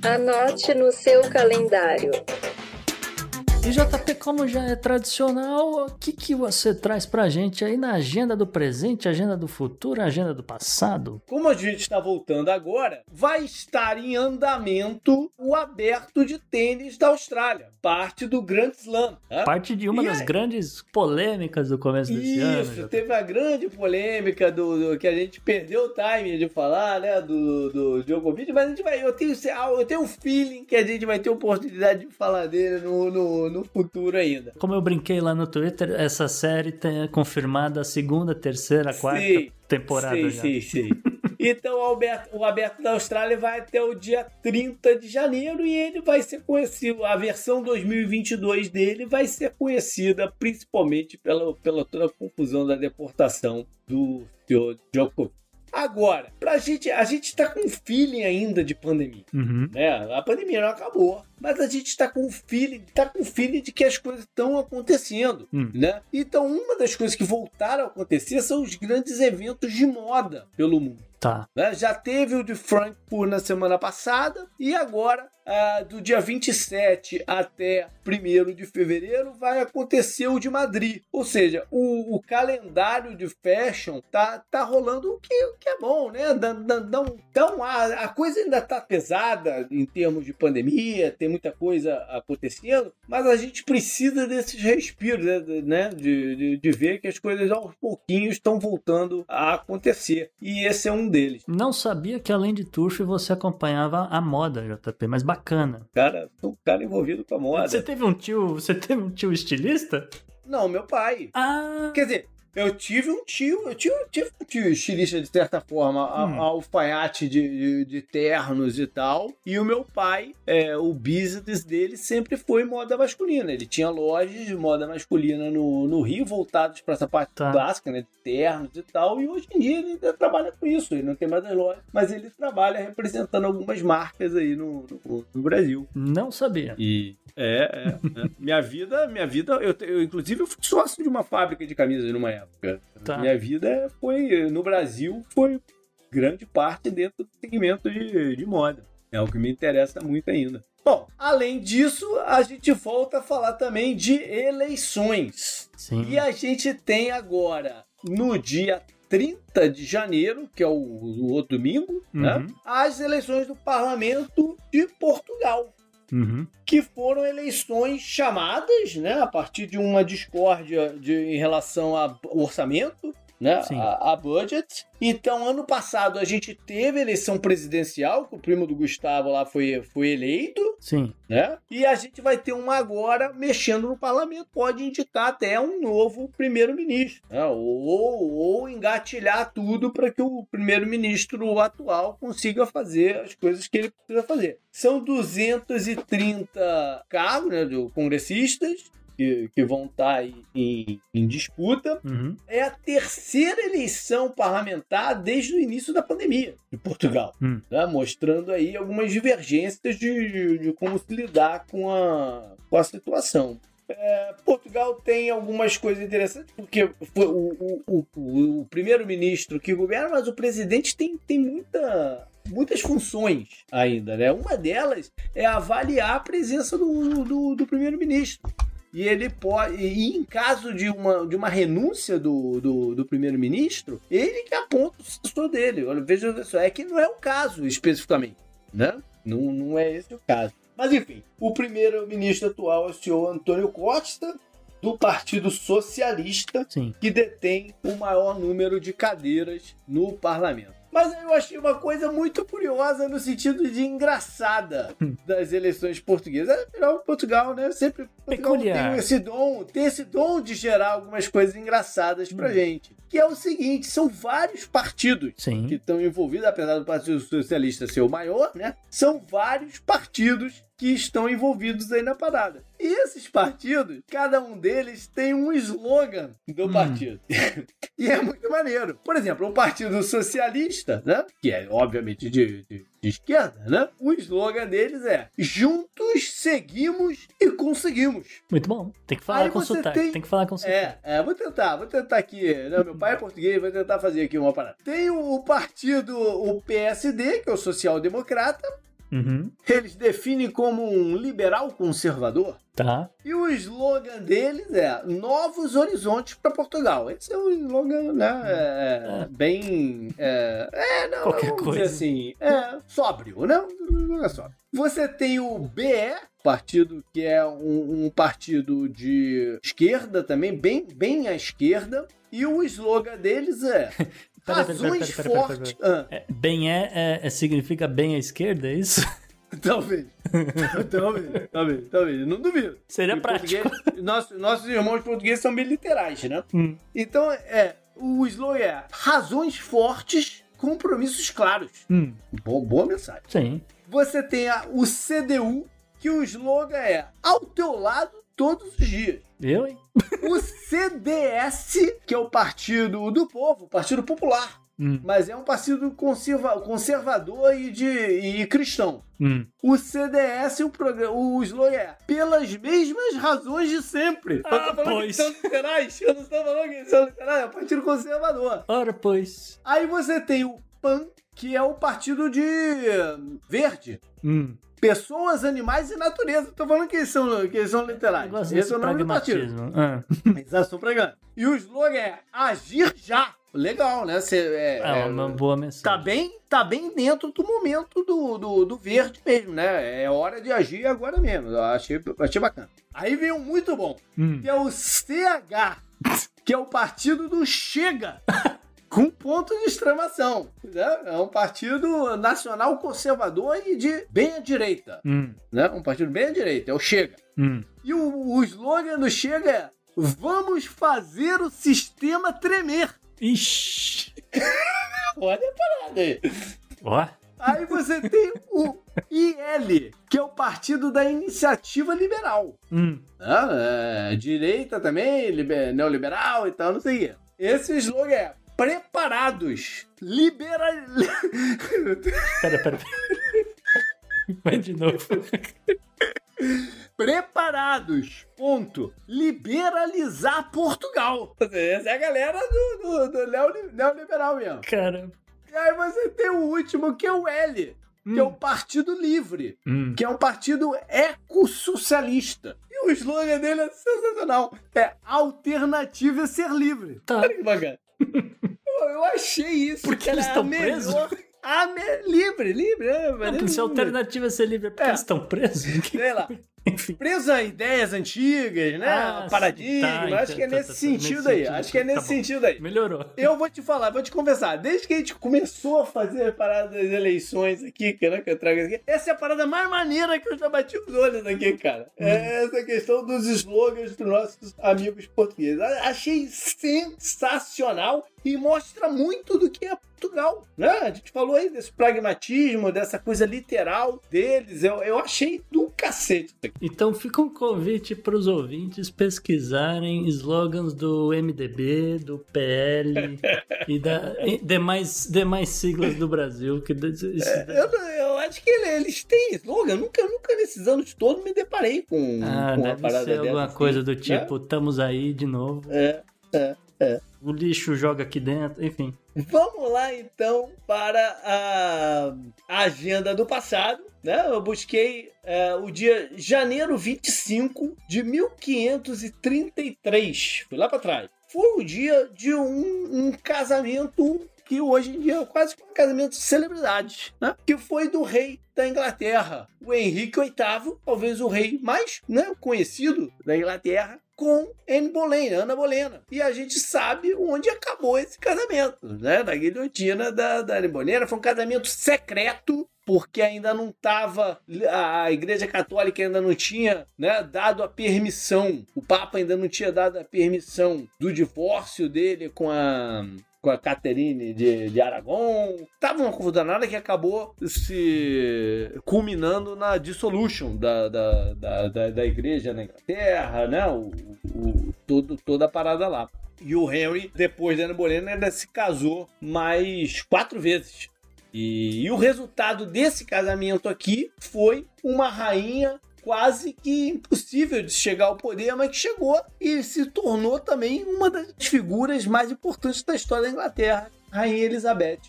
Anote no seu calendário. E JP, como já é tradicional, o que, que você traz pra gente aí na agenda do presente, agenda do futuro, agenda do passado? Como a gente está voltando agora, vai estar em andamento o aberto de tênis da Austrália, parte do Grand Slam. Né? Parte de uma E das aí? grandes polêmicas do começo desse ano. Isso, teve a grande polêmica do, do- que a gente perdeu o time de falar, né, do, do Djokovic, mas a gente vai, eu tenho, eu tenho um feeling que a gente vai ter oportunidade de falar dele no, no, no futuro ainda. Como eu brinquei lá no Twitter, essa série tem confirmada a segunda, terceira, quarta Sim, temporada Sim, já. sim, sim. Então o Alberto, o Aberto da Austrália vai até o dia 30 de janeiro e ele vai ser conhecido, a versão 2022 dele vai ser conhecida principalmente pela, pela toda a confusão da deportação do senhor Djokovic. Agora, pra gente, a gente tá com feeling ainda de pandemia Uhum. né? A pandemia não acabou, mas a gente está com o feeling, tá com o feeling de que as coisas estão acontecendo, Hum. né? Então, uma das coisas que voltaram a acontecer são os grandes eventos de moda pelo mundo. Tá. né? Já teve o de Frankfurt na semana passada e agora, ah, do dia 27 até 1 de fevereiro, vai acontecer o de Madrid. Ou seja, o, o calendário de fashion tá, tá rolando o que, o que é bom, né? Então, a, a coisa ainda tá pesada em termos de pandemia, tem muita coisa acontecendo, mas a gente precisa desses respiros, né? De- né? De, de, de ver que as coisas aos pouquinhos estão voltando a acontecer. E esse é um deles. Não sabia que além de Turf você acompanhava a moda, JP, mas bacana. Cara, um cara envolvido com a moda. Você teve um tio, você teve um tio estilista? Não, meu pai. Ah, Quer dizer, eu tive um tio, eu tive, tive um tio estilista de certa forma, a- Hum. alfaiate de, de, de ternos e tal. E o meu pai, é, o business dele sempre foi moda masculina. Ele tinha lojas de moda masculina no, no Rio, voltadas para essa parte Tá. clássica, né? De ternos e tal. E hoje em dia ele ainda trabalha com isso. Ele não tem mais as lojas, mas ele trabalha representando algumas marcas aí no, no, no Brasil. não sabia. E é, é, é. minha vida, minha vida, eu, eu inclusive eu fui sócio de uma fábrica de camisas numa época. Tá. Minha vida foi no Brasil foi grande parte dentro do segmento de, de moda. É o que me interessa muito ainda. Bom, além disso, a gente volta a falar também de eleições. Sim. E a gente tem agora, no dia 30 de janeiro, que é o, o domingo, né, Uhum. as eleições do parlamento de Portugal Uhum. que foram eleições chamadas, né, a partir de uma discórdia de, em relação ao orçamento, né, a, a budget. Então, ano passado a gente teve eleição presidencial, que o primo do Gustavo lá foi, foi eleito, Sim. né? E a gente vai ter uma agora mexendo no parlamento, pode indicar até um novo primeiro-ministro, né? ou, ou engatilhar tudo para que o primeiro-ministro atual consiga fazer as coisas que ele precisa fazer. São 230 cargos né, de congressistas. Que, que vão estar aí em, em disputa. Uhum. É a terceira eleição parlamentar desde o início da pandemia de Portugal Hum. né, mostrando aí algumas divergências de, de- de como se lidar com a, com a situação. É, Portugal tem algumas coisas interessantes, porque foi o, o- o- o- o primeiro-ministro que governa, mas o presidente tem, tem muita, muitas funções ainda. Né? Uma delas é avaliar a presença do, do, do primeiro-ministro. E ele pode. E em caso de uma, de uma renúncia do, do, do primeiro-ministro, ele que aponta o sucessor dele. Olha, veja só, é que não é o caso especificamente. Né? Não, não é esse o caso. Mas enfim, o primeiro-ministro atual é o senhor Antônio Costa, do Partido Socialista, Sim. que detém o maior número de cadeiras no parlamento. Mas eu achei uma coisa muito curiosa no sentido de engraçada das eleições portuguesas. Afinal, Portugal, né? Sempre Peculiar. tem esse dom, tem esse dom de gerar algumas coisas engraçadas pra gente. Que é o seguinte: são vários partidos Sim. que estão envolvidos, apesar do Partido Socialista ser o maior, né? São vários partidos que estão envolvidos aí na parada. E esses partidos, cada um deles tem um slogan do Hum. partido. e é muito maneiro. Por exemplo, o Partido Socialista, né? Que é, obviamente, de, de de esquerda, né? O slogan deles é Juntos seguimos e conseguimos. Muito bom. Tem que falar Aí com sotaque. tem- Tem que falar com sotaque. É, é, vou tentar, vou tentar aqui. Né? Meu pai é português, vou tentar fazer aqui uma parada. Tem o partido, o PSD, que é o Social Democrata. Uhum. Eles definem como um liberal conservador. Tá. E o slogan deles é Novos Horizontes para Portugal. Esse é um slogan, né? é, bem. É, é, não, Qualquer coisa. assim. É sóbrio, né? Um slogan sóbrio. Você tem o BE, partido que é um, um partido de esquerda também, bem, bem à esquerda. E o slogan deles é. Pera, Razões pera, pera, pera, fortes. pera. Ah, É, bem é, é- é- significa bem à esquerda, é isso? talvez. talvez, talvez, talvez. Não duvido. Seria Em prático. nossos, nossos irmãos portugueses são bem literais, né? Hum. Então, é, o slogan é razões fortes, compromissos claros. Hum, Boa, boa mensagem. sim. Você tem a- o CDU, que o slogan é ao teu lado todos os dias. Eu, hein? O CDS, que é o Partido do Povo, Partido Popular. Hum, Mas é um partido conserva- conservador e, de, e cristão. hum. O CDS, o, programa, o slogan é pelas mesmas razões de sempre. Ah, eu tô falando pois. que são literais. Eu não estou falando que são literais. É o Partido Conservador. Ora, pois. Aí você tem o PAN, que é o partido de verde. Hum. Pessoas, animais e natureza. Tô falando que eles são, que eles são literais. Esse é o nome do partido. Ah. Exato, são pregando. E o slogan é agir já. Legal, né? Cê, é, É é, uma boa mensagem. tá bem, tá bem dentro do momento do, do, do verde mesmo, né? É hora de agir agora mesmo. Eu achei, achei bacana. Aí vem um muito bom, Hum. que é o CH, que é o partido do Chega. Com ponto de exclamação. Né? É um partido nacional conservador e de bem à direita. Hum, Né? Um partido bem à direita, é o Chega. hum. E o, o slogan do Chega é: Vamos fazer o sistema tremer. Ixi. Olha a parada aí. Ó. Aí você tem o IL, que é o Partido da Iniciativa Liberal. Hum. Ah, é, direita também, liber- neoliberal e tal, não sei o quê. Esse slogan é preparados, liberal... Pera, pera, pera. Vai de novo. preparados, ponto, liberalizar Portugal. Essa é a galera do, do, do neoli- neoliberal mesmo. Caramba. E aí você tem o último, que é o L, que é o Partido Livre, Hum. que é um partido ecossocialista. E o slogan dele é sensacional. É alternativa é ser livre. Tá. Olha que bacana. eu, achei isso. Por que que era eles estão presos? A me... Livre, livre. É, Não, porque se a alternativa é ser livre, é porque É. eles estão presos? Sei lá. Enfim. Preso a ideias antigas, né? Ah, Paradigma. tá, acho então, que é tá, nesse tá, tá, sentido aí. sentido, acho que é tá nesse sentido aí. Melhorou. Eu vou te falar, vou te conversar. Desde que a gente começou a fazer a parada das eleições aqui, que, né, que eu trago aqui, essa é a parada mais maneira que eu já bati os olhos aqui, cara. É essa questão dos slogans dos nossos amigos portugueses. Achei sensacional e mostra muito do que é Portugal, né? A gente falou aí desse pragmatismo, dessa coisa literal deles. Eu, eu achei do cacete. Então fica um convite para os ouvintes pesquisarem slogans do MDB, do PL e da e demais, demais siglas do Brasil. Que isso- Eu, eu acho que ele- eles têm slogan. Nunca, nunca nesses anos todos me deparei com, ah, com uma deve parada ser alguma dessa, coisa assim, do né? tipo, estamos aí de novo. É, é, é. O lixo joga aqui dentro, enfim. Vamos lá então para a agenda do passado. Né? Eu busquei é, o dia janeiro 25 de 1533. Fui lá para trás. Foi o dia de um, um casamento que hoje em dia é quase um casamento de celebridades, né? Que foi do rei da Inglaterra, o Henrique VIII, talvez o rei mais né, conhecido da Inglaterra, com Anne Boleyn, Ana Bolena. E a gente sabe onde acabou esse casamento, né? Da guilhotina da, da Anne Bolena. Foi um casamento secreto, porque ainda não estava. A Igreja Católica ainda não tinha né, dado a permissão, o Papa ainda não tinha dado a permissão do divórcio dele com a. Com a Caterine de, de Aragon. Tava uma confusão nada que acabou se culminando na dissolution da, da, da, da, da igreja na Inglaterra, né? O, o, todo, toda a parada lá. E o Henry, depois da Ana Bolena, ainda se casou mais quatro vezes. E, e o resultado desse casamento aqui foi uma rainha quase que impossível de chegar ao poder, mas que chegou e se tornou também uma das figuras mais importantes da história da Inglaterra, Rainha Elizabeth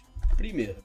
I.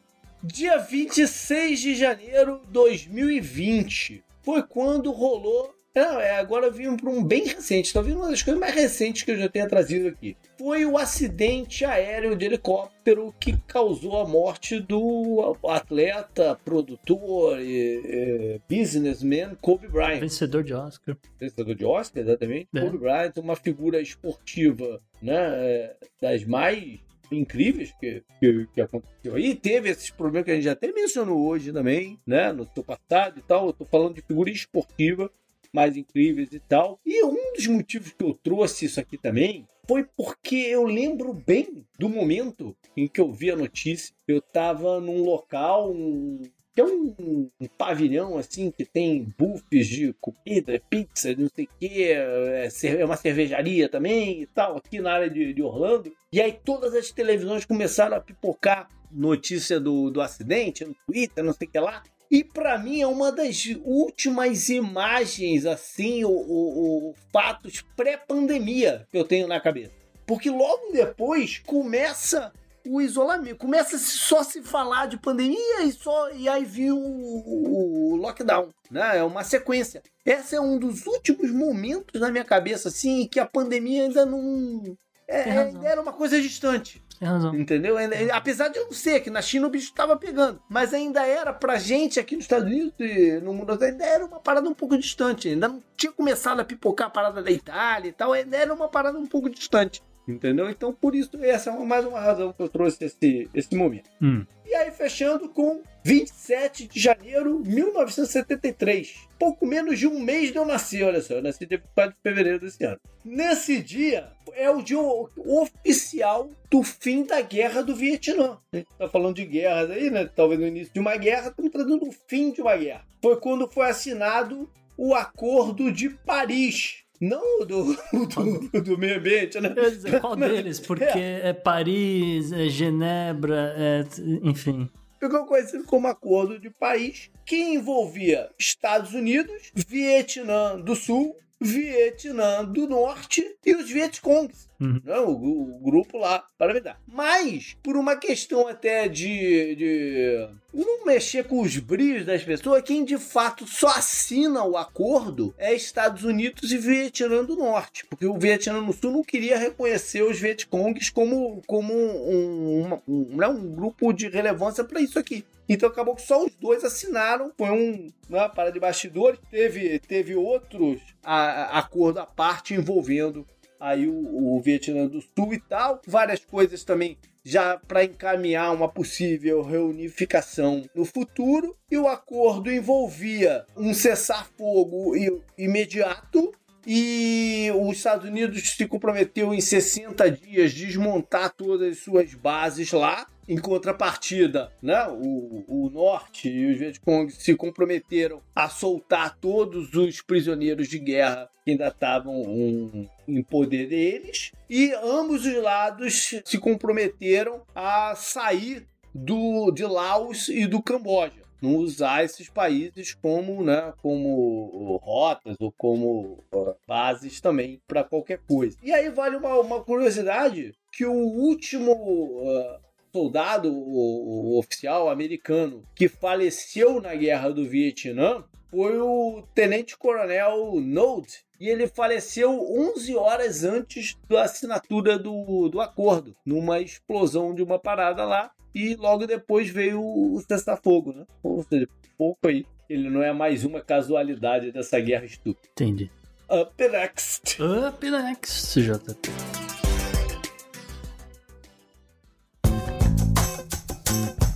Dia 26 de janeiro de 2020 foi quando rolou. Não, é, agora eu vim para um bem recente, talvez uma das coisas mais recentes que eu já tenha trazido aqui. Foi o acidente aéreo de helicóptero que causou a morte do atleta, produtor e, e businessman Kobe Bryant. Vencedor de Oscar. Vencedor de Oscar, exatamente. É. Kobe Bryant, uma figura esportiva né, é, das mais incríveis que, que, que, aconteceu aí. Teve esses problemas que a gente até mencionou hoje também, né? No seu passado e tal. Eu tô falando de figura esportiva mais incríveis e tal. E um dos motivos que eu trouxe isso aqui também foi porque eu lembro bem do momento em que eu vi a notícia. Eu tava num local, um, que é um, um, pavilhão assim que tem buffets de comida, pizza, não sei o que, é, é, uma cervejaria também e tal, aqui na área de, de, Orlando. E aí todas as televisões começaram a pipocar notícia do, do acidente no Twitter, não sei o que lá. E para mim é uma das últimas imagens, assim, o, o, o fatos pré-pandemia que eu tenho na cabeça. Porque logo depois começa o isolamento. Começa só se falar de pandemia e só e aí viu o, o, lockdown, né? É uma sequência. Esse é um dos últimos momentos na minha cabeça assim que a pandemia ainda não é, ainda era uma coisa distante. Tem razão. Entendeu? Apesar de eu não ser que na China o bicho estava pegando, mas ainda era pra gente aqui nos Estados Unidos e no mundo ainda era uma parada um pouco distante. Ainda não tinha começado a pipocar a parada da Itália e tal, ainda era uma parada um pouco distante. Entendeu? Então, por isso, essa é mais uma razão que eu trouxe esse, esse momento. Hum. E aí, fechando com 27 de janeiro de 1973. Pouco menos de um mês de eu nasci, olha só. Eu nasci dia 4 de fevereiro desse ano. Nesse dia, é o dia oficial do fim da guerra do Vietnã. A gente tá falando de guerras aí, né? Talvez no início de uma guerra, estamos trazendo o fim de uma guerra. Foi quando foi assinado o Acordo de Paris, não do, do, do, meio ambiente, né? Dizer, qual deles? Porque é, é Paris, é Genebra, é, enfim. Ficou conhecido como Acordo de Paris, que envolvia Estados Unidos, Vietnã do Sul, Vietnã do Norte e os Vietcongs. Uhum. Não, o, o, grupo lá, para me dar. Mas, por uma questão até de, de não mexer com os brilhos das pessoas, quem de fato só assina o acordo é Estados Unidos e Vietnã do Norte. Porque o Vietnã do Sul não queria reconhecer os Vietcongs como, como um, um, um, né, um grupo de relevância para isso aqui. Então acabou que só os dois assinaram. Foi um né, para de bastidores. Teve, teve outros acordos à parte envolvendo aí o, o Vietnã do Sul e tal. Várias coisas também já para encaminhar uma possível reunificação no futuro. E o acordo envolvia um cessar-fogo imediato. E os Estados Unidos se comprometeu em 60 dias desmontar todas as suas bases lá em contrapartida, né, o, o Norte e os Vietcong se comprometeram a soltar todos os prisioneiros de guerra que ainda estavam um, em poder deles, e ambos os lados se comprometeram a sair do, de Laos e do Camboja não usar esses países como, né, como rotas ou como bases também para qualquer coisa. E aí vale uma, uma curiosidade que o último uh, soldado o, o oficial americano que faleceu na guerra do Vietnã foi o Tenente Coronel Node. E ele faleceu 11 horas antes da assinatura do, do acordo, numa explosão de uma parada lá. E logo depois veio o cessar-fogo, né? Ou seja, pouco aí. Ele não é mais uma casualidade dessa guerra estúpida. Entendi. Up next. Up next, JP.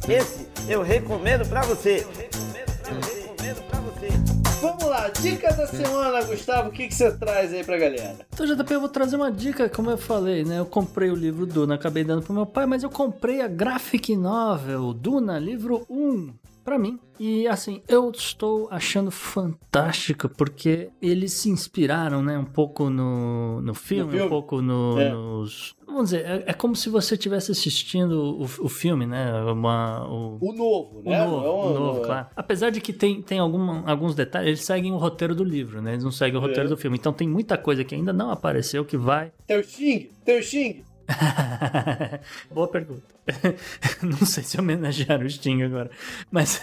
Esse eu recomendo para você. Vamos lá, dica da semana, Gustavo. O que, que você traz aí pra galera? Então, JP, eu vou trazer uma dica, como eu falei, né? Eu comprei o livro Duna, acabei dando pro meu pai, mas eu comprei a graphic novel Duna, livro 1 para mim. E assim, eu estou achando fantástico porque eles se inspiraram, né, um pouco no, no, filme, no filme, um pouco no, é. nos vamos dizer, é, é, como se você estivesse assistindo o, o filme, né? Uma, o, o novo, né? O novo, é um, o novo, claro. Apesar de que tem, tem alguma, alguns detalhes, eles seguem o roteiro do livro, né? Eles não seguem o roteiro é. do filme. Então tem muita coisa que ainda não apareceu que vai. Tem o Xing, tem o Xing. Boa pergunta. não sei se homenagearam o Sting agora. Mas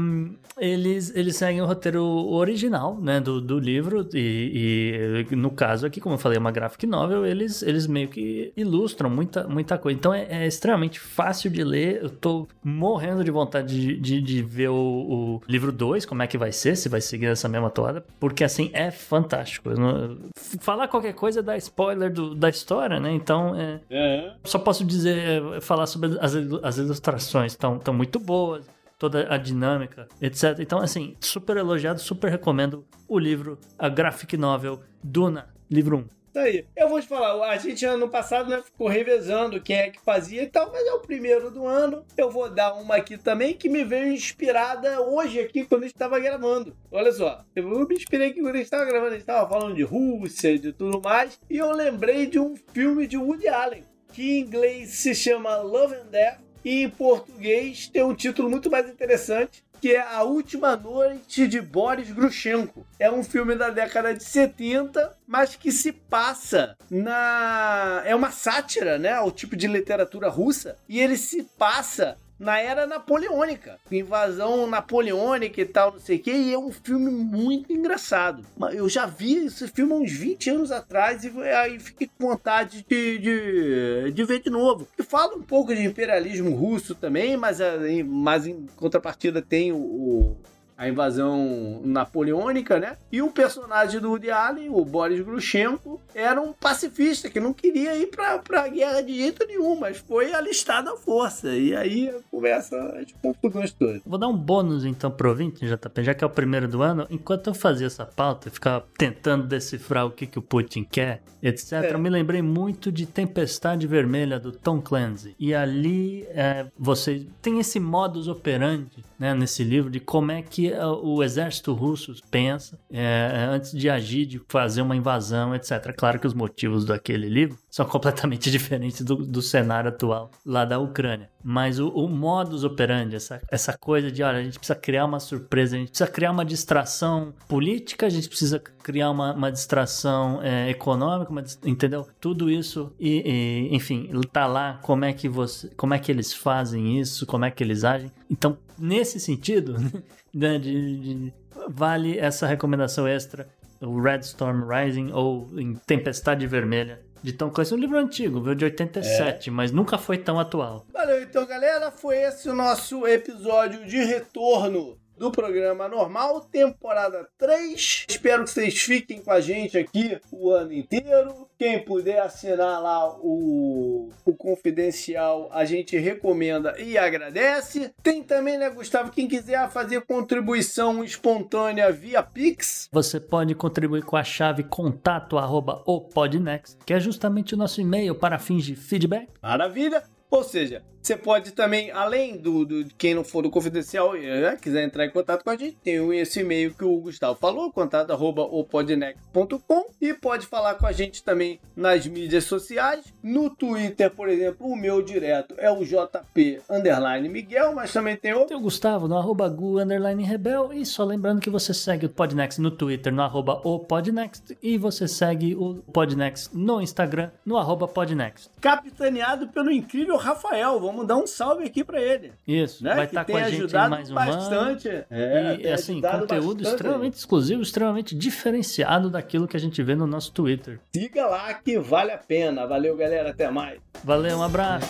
um, eles, eles seguem o roteiro original né, do, do livro. E, e, no caso aqui, como eu falei, é uma graphic novel, eles, eles meio que ilustram muita, muita coisa. Então é, é extremamente fácil de ler. Eu tô morrendo de vontade de, de, de ver o, o livro 2, como é que vai ser, se vai seguir essa mesma toada. Porque assim, é fantástico. Não, falar qualquer coisa dá spoiler do, da história, né? Então é, é. só posso dizer falar sobre as, as ilustrações, estão tão muito boas, toda a dinâmica, etc. Então, assim, super elogiado, super recomendo o livro, a graphic novel Duna, livro 1. Isso aí. Eu vou te falar, a gente ano passado né, ficou revezando quem é que fazia e tal, mas é o primeiro do ano. Eu vou dar uma aqui também que me veio inspirada hoje aqui quando a gente estava gravando. Olha só, eu me inspirei aqui quando a gente estava gravando, a gente estava falando de Rússia, de tudo mais, e eu lembrei de um filme de Woody Allen que em inglês se chama Love and Death e em português tem um título muito mais interessante, que é A Última Noite de Boris Grushenko. É um filme da década de 70, mas que se passa na. É uma sátira, né? Ao tipo de literatura russa. E ele se passa na era napoleônica. Invasão napoleônica e tal, não sei o que. E é um filme muito engraçado. Eu já vi esse filme há uns 20 anos atrás e aí fiquei com vontade de, de, de ver de novo. E fala um pouco de imperialismo russo também, mas, eh, mas em contrapartida tem o a invasão napoleônica, né? E o personagem do Woody Allen, o Boris Grushenko, era um pacifista que não queria ir pra, pra guerra de jeito nenhum, mas foi alistado à força. E aí a conversa de confusões todas. Vou dar um bônus então pro ouvinte, JP, já que é o primeiro do ano. Enquanto eu fazia essa pauta, ficava tentando decifrar o que, que o Putin quer, etc., é. eu me lembrei muito de Tempestade Vermelha do Tom Clancy. E ali é, você tem esse modus operandi né, nesse livro de como é que o exército russo pensa é, antes de agir, de fazer uma invasão, etc. Claro que os motivos daquele livro são completamente diferentes do, do cenário atual lá da Ucrânia. Mas o, o modus operandi, essa, essa coisa de, olha, a gente precisa criar uma surpresa, a gente precisa criar uma distração política, a gente precisa criar uma, uma distração é, econômica, uma, entendeu? Tudo isso e, e, enfim, tá lá como é que você, como é que eles fazem isso, como é que eles agem. Então, nesse sentido, né, de, de, vale essa recomendação extra, o Red Storm Rising ou em Tempestade Vermelha de Tom Clancy, um livro antigo, viu, de 87, é. mas nunca foi tão atual. Valeu, então, galera, foi esse o nosso episódio de retorno do programa normal, temporada 3. Espero que vocês fiquem com a gente aqui o ano inteiro. Quem puder assinar lá o, o confidencial, a gente recomenda e agradece. Tem também, né, Gustavo, quem quiser fazer contribuição espontânea via Pix. Você pode contribuir com a chave contato arroba opodnext, que é justamente o nosso e-mail para fins de feedback. Maravilha! Ou seja, você pode também, além do, do quem não for do confidencial, né, quiser entrar em contato com a gente, tem esse e-mail que o Gustavo falou, contato@opodnext.com e pode falar com a gente também nas mídias sociais. No Twitter, por exemplo, o meu direto é o JP underline Miguel, mas também tem outro. Tem o Gustavo no arroba Gu underline Rebel e só lembrando que você segue o Podnext no Twitter no arroba o Podnext e você segue o Podnext no Instagram no arroba Podnext. Capitaneado pelo incrível Rafael, vamos vamos dar um salve aqui para ele. Isso, né? vai estar tá com a gente em mais um bastante. Ano. É, e assim, conteúdo bastante. extremamente exclusivo, extremamente diferenciado daquilo que a gente vê no nosso Twitter. Siga lá que vale a pena. Valeu, galera, até mais. Valeu, um abraço.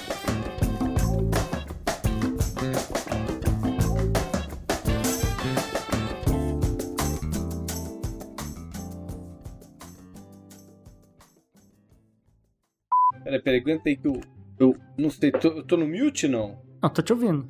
Peraí, peraí, aguenta aí que o, eu não sei, tô, eu tô no mute não? Não, tô te ouvindo.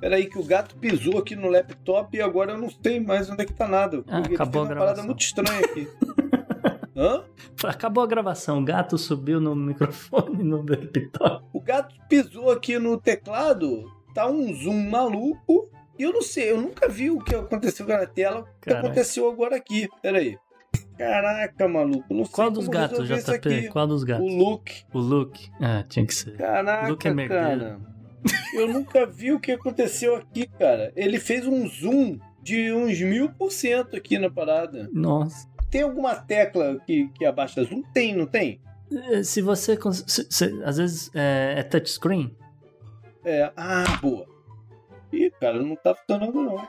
Peraí, que o gato pisou aqui no laptop e agora eu não sei mais onde é que tá nada. Ah, acabou a gravação. uma parada muito estranha aqui. Hã? Acabou a gravação, o gato subiu no microfone no laptop. O gato pisou aqui no teclado, tá um zoom maluco. E eu não sei, eu nunca vi o que aconteceu na tela, o que aconteceu agora aqui. Peraí. Caraca, maluco. Não sei Qual dos gatos, JP? Qual dos gatos? O Luke. O Luke. Ah, tinha que ser. Caraca, Luke é cara. Eu nunca vi o que aconteceu aqui, cara. Ele fez um zoom de uns mil por cento aqui na parada. Nossa. Tem alguma tecla que, que abaixa zoom? Tem, não tem? Eh, Se você. se- se- às vezes é, é touchscreen. É. Ah, boa. Ih, cara, não tá funcionando não.